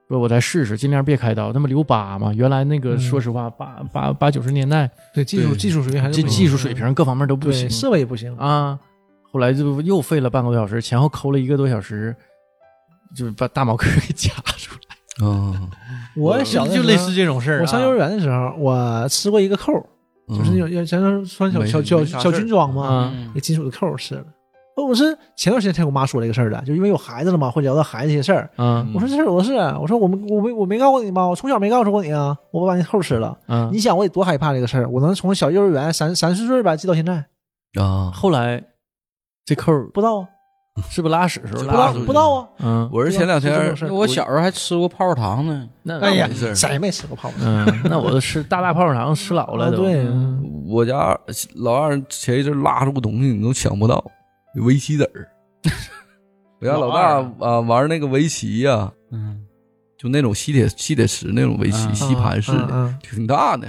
说我再试试，尽量别开刀，那么留疤嘛。原来那个，嗯说实话，八八八九十年代，对技术对技术水平还是这技术水平各方面都不行设备也不行，啊。后来就又费了半个多小时，前后抠了一个多小时，就是把大毛壳给夹出来。嗯，我小的就类似这种事儿啊。我上幼儿园的时候，我吃过一个扣，就是那种要咱说穿小小小小军装嘛，那金属的扣吃了。哦我是前段时间才跟我妈说这个事儿的，就因为有孩子了嘛，会聊到孩子这些事儿。嗯我说这事儿有的是，我说我们我没我没告诉你吗？我从小没告诉过你啊，我把你扣吃了。嗯你，想我得多害怕这个事儿？我能从小幼儿园三三四岁吧记到现在，啊，后来这扣不知道啊，[LAUGHS] 是不是拉屎时候拉出去？不知道啊。嗯，我是前两天我小时候还吃过泡泡糖呢。那哎呀谁没吃过泡泡？糖，那我都吃大大泡泡糖吃老了都。啊对嗯我家老二前一阵拉出个东西，你都想不到，围棋子儿。我家老大啊玩那个围棋呀、嗯，就那种吸铁吸铁石那种围棋，嗯吸盘式的，嗯挺大的。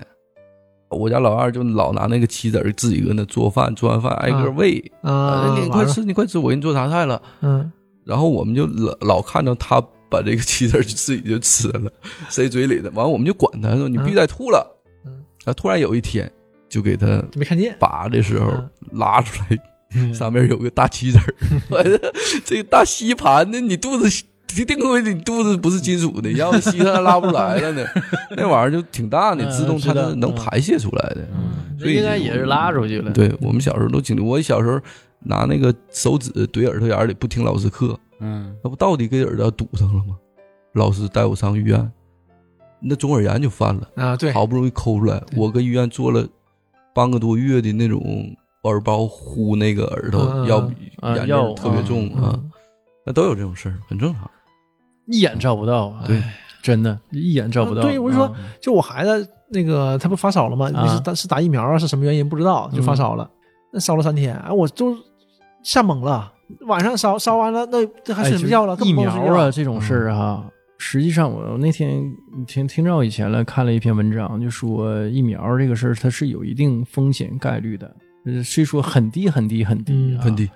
我家老二就老拿那个棋子儿自己搁那做饭，做完饭挨个喂，嗯啊，哎你快吃，你快吃，我给你做啥菜了。嗯，然后我们就老老看着他把这个棋子儿自己就吃了，[LAUGHS] 塞嘴里的。完了我们就管他说你必须得吐了。嗯。啊，突然有一天就给他没看见。拔的时候嗯。拉出来，上面有个大棋子儿，[LAUGHS] 完了这个大吸盘呢，你肚子定位你肚子不是金属的，要是吸它拉不出来了呢，[LAUGHS] 那玩意儿就挺大的，嗯自动它知道是能排泄出来的。嗯，所以应该也是拉出去了。对我们小时候都经历，我小时候拿那个手指怼耳朵眼里，不听老师课，嗯，那不到底给耳朵堵上了吗？老师带我上医院，那中耳炎就犯了，啊，对，好不容易抠出来，我搁医院做了半个多月的那种耳包呼那个耳朵，嗯要嗯眼药特别重嗯啊，那都有这种事儿，很正常。一眼照不到啊，对哎，真的，一眼照不到。对我就说嗯就我孩子那个他不发烧了吗？啊是打是打疫苗啊，是什么原因不知道，就发烧了。那烧了三天，哎，我都吓懵了。晚上烧烧完了，那这还哎睡什么觉了？就疫苗啊，这种事儿哈，实际上我那天挺挺早以前了，看了一篇文章，就说疫苗这个事儿它是有一定风险概率的，呃虽说很低很低很低很低，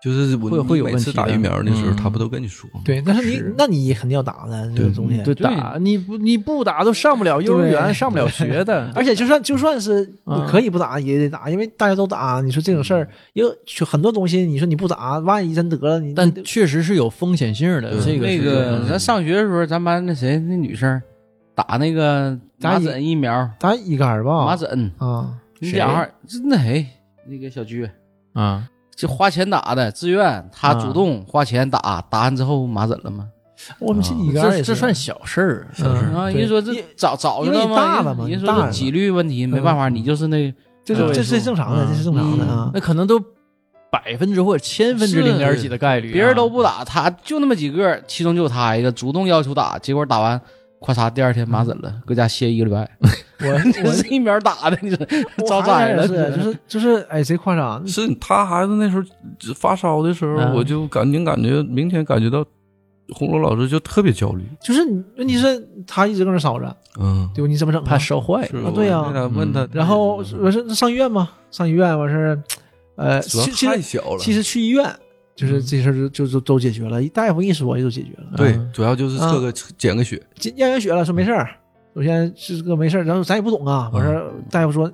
就是会会有你每次问题打疫苗的时候，嗯他不都跟你说吗？对，但是你那你肯定要打的这个东西。对打你不你不打都上不了幼儿园，上不了学的。[LAUGHS] 而且就算就算是你嗯可以不打也得打，因为大家都打。你说这种事儿，有就很多东西，你说你不打，万一真得了，你但确实是有风险性的，这个那个嗯咱上学的时候，咱班那谁那女生打那个麻打一疹疫苗，打乙肝吧？麻疹，啊，你讲那谁那个小鞠，啊，就花钱打的，自愿，他主动花钱打，打完之后麻疹了吗？我们这这这算小事儿，嗯啊，人说这因早早因为你知道吗？大了嘛人说这几率问题，没办法，你就是那这是这是正常的，嗯这是正常的啊。那可能都百分之或者千分之零点几的概率啊，别人都不打，他就那么几个，其中就他一个主动要求打，结果打完，咔嚓，第二天麻疹了，搁家歇一个礼拜。[LAUGHS] 我 [LAUGHS] 我是疫苗打的，你说遭灾了，是就是就是哎，谁夸张。是他孩子那时候发烧的时候，嗯我就感觉感觉明显感觉到红楼老师就特别焦虑。就是你问题是他一直搁那烧着，嗯，对吧？你怎么整啊？怕烧坏了啊对呀我那天问他，然后我说上医院吗，上医院完事儿，呃，其实太小了。其实去医院就是这事儿就就就都解决了，大夫一说就解决了。对嗯，主要就是测个检个血。验验完血了，说没事儿，首先是个没事儿，然后咱也不懂啊，完事儿大夫说，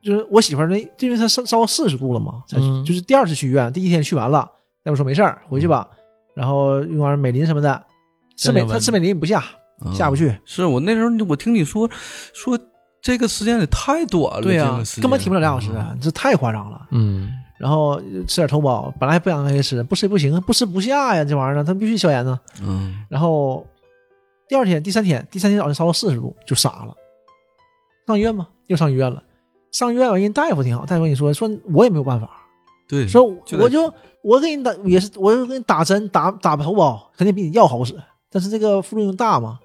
就是我媳妇儿那，因为她烧烧四十度了嘛，才嗯就是第二次去医院，第一天去完了，大夫说没事儿，回去吧，然后用完美林什么的，吃美真有问题她吃美林不下，嗯下不去，是我那时候我听你说说这个时间也太短了，对呀、根本停不了俩小时，啊这太夸张了。嗯，然后吃点头孢，本来不想让他吃，不吃不行，不吃不下呀，这玩意儿他必须消炎呢。嗯，然后第二天、第三天、第三天早上烧到四十度，就傻了。上医院吧，又上医院了。上医院完，人大夫挺好，大夫跟你说，说我也没有办法，对，说我就我给你打也是，我就给你打针打打头孢，肯定比你药好使，但是这个副作用大嘛，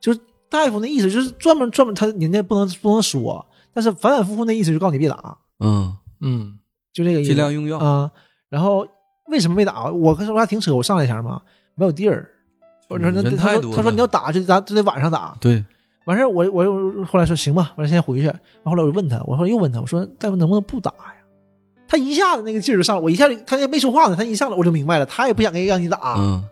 就是大夫那意思就是专门专门他人家不能不能说，但是反反复复那意思就告诉你别打，嗯，嗯，就这个意思。尽量用药。啊、然后为什么没打？我跟说我俩停车，我上来一下嘛，没有地儿。我说那人他说你要打就咱就得晚上打。对，完事儿我我又后来说行吧，完事儿先回去。然后后来我就问他，我后来又问他，我说大夫能不能不打呀？他一下子那个劲儿就上来，我一下他也没说话呢，他一上来我就明白了，他也不想给让你打。嗯，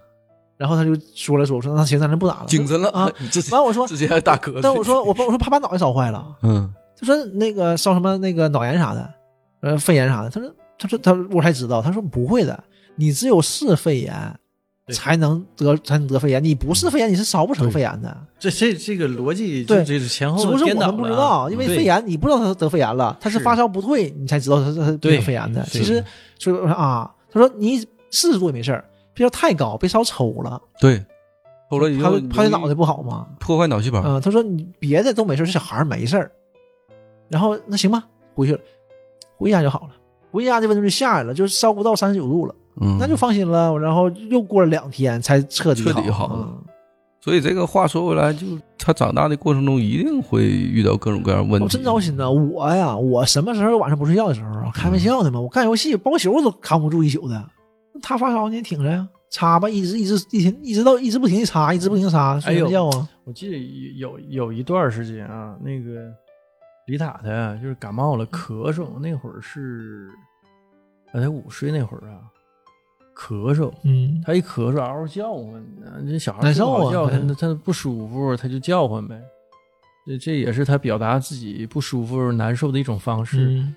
然后他就说了说，我说那行，咱就不打了。精神了啊！[LAUGHS] 这完我说，直接还打嗝。但我说我我说怕把脑袋烧坏了。嗯，他说那个烧什么那个脑炎啥的，呃，肺炎啥的。他说他说他我才知道，他说不会的，你只有是肺炎才能得才能得肺炎，你不是肺炎你是烧不成肺炎的。这这这个逻辑对这是前后只不过是我们不知道，因为肺炎你不知道他得肺炎了，他是是发烧不退，你才知道他是他得肺炎的。其实所以我说啊，他说你四十度也没事儿，别烧太高，别烧抽了，对，抽了以怕后怕你脑袋不好嘛。破坏脑细胞。嗯，他说你别的都没事儿，这小孩儿没事儿。然后那行吧，回去了，回家就好了。回家这温度就下来了，就烧不到三十九度了，嗯，那就放心了。然后又过了两天才彻底彻底好了嗯所以这个话说回来，就他长大的过程中一定会遇到各种各样的问题。我真糟心呐！我呀，我什么时候晚上不睡觉的时候啊？开玩笑呢嘛！我干游戏包宿都扛不住一宿的。他发烧你也挺着呀，擦吧，一直一直一天一直到一直不停的擦，一直不停的擦，睡什么觉啊？我记得有有一段时间啊，那个李塔他呀就是感冒了，咳嗽，那会儿是呃才五岁那会儿啊，咳嗽，嗯，他一咳嗽嗷嗷叫唤呢，这小孩难受啊睡不好觉，他他不舒服，他就叫唤呗。这这也是他表达自己不舒服、难受的一种方式。嗯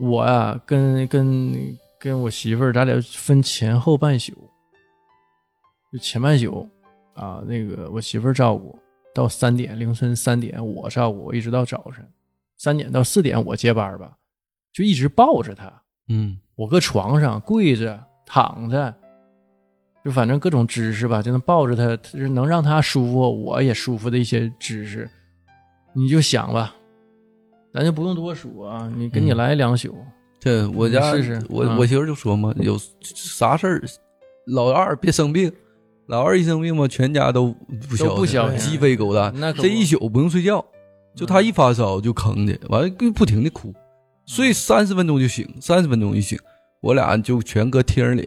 我呀、跟跟跟我媳妇儿，咱俩分前后半宿，就前半宿啊，那个我媳妇儿照顾到三点，凌晨三点我照顾，一直到早晨三点到四点我接班吧，就一直抱着他，嗯，我搁床上跪着、躺着，就反正各种姿势吧，就能抱着他，就是能让他舒服，我也舒服的一些姿势。你就想吧，咱就不用多说啊，你跟你嗯来两宿，这我家试试我媳妇就说嘛，有啥事儿，老二别生病，老二一生病嘛，全家都不不消停鸡飞狗蛋。那这一宿不用睡觉，就他一发烧就吭的，完了就不停的哭，睡三十分钟就醒，三十分钟一醒，我俩就全搁厅里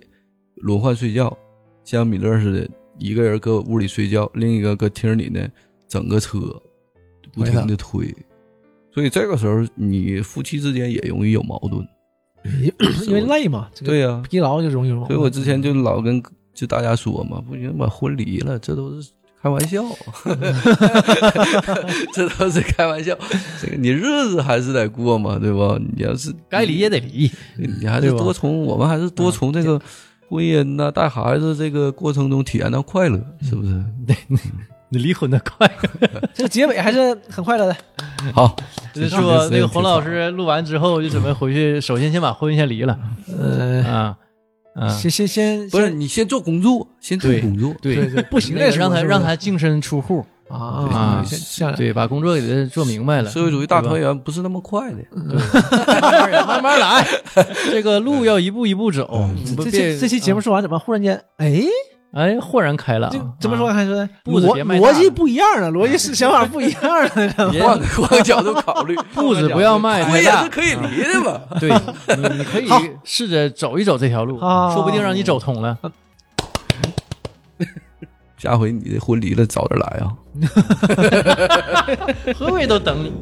轮换睡觉，像米勒似的，一个人搁屋里睡觉，另一个搁厅里呢整个车，不停的推，所以这个时候你夫妻之间也容易有矛盾。因为累嘛，对呀、疲劳就容易容。所以我之前就老跟就大家说嘛，不行把婚离了，这都是开玩笑，[LAUGHS] 这都是开玩笑。这个你日子还是得过嘛，对吧？你要是该离也得离。你还是多从我们还是多从这个婚姻呐、带孩子这个过程中体验到快乐，是不是？[LAUGHS] 你离婚的快。[LAUGHS] 这个结尾还是很快乐的。好，就是说那个洪老师录完之后就准备回去，首先先把婚先离了呃，啊啊，先先先不是你先做工作，先做工作，对对对，不行那个让他让他净身出户啊啊先下来。对，把工作给他做明白了。社会主义大团圆不是那么快的。[LAUGHS] 慢慢来，这个路要一步一步走，这别这这期节目说完，怎么忽然间哎，哎豁然开朗这，怎么说啊？还是步子逻别迈逻辑不一样了，逻辑是 [LAUGHS] 想法不一样了，[LAUGHS] 换个换个角度考虑，[LAUGHS] 步子不要迈太大也是，可以离的嘛。对你你可以试着走一走这条路，啊说不定让你走通了。下回你的婚离了，早点来啊！何为都等你。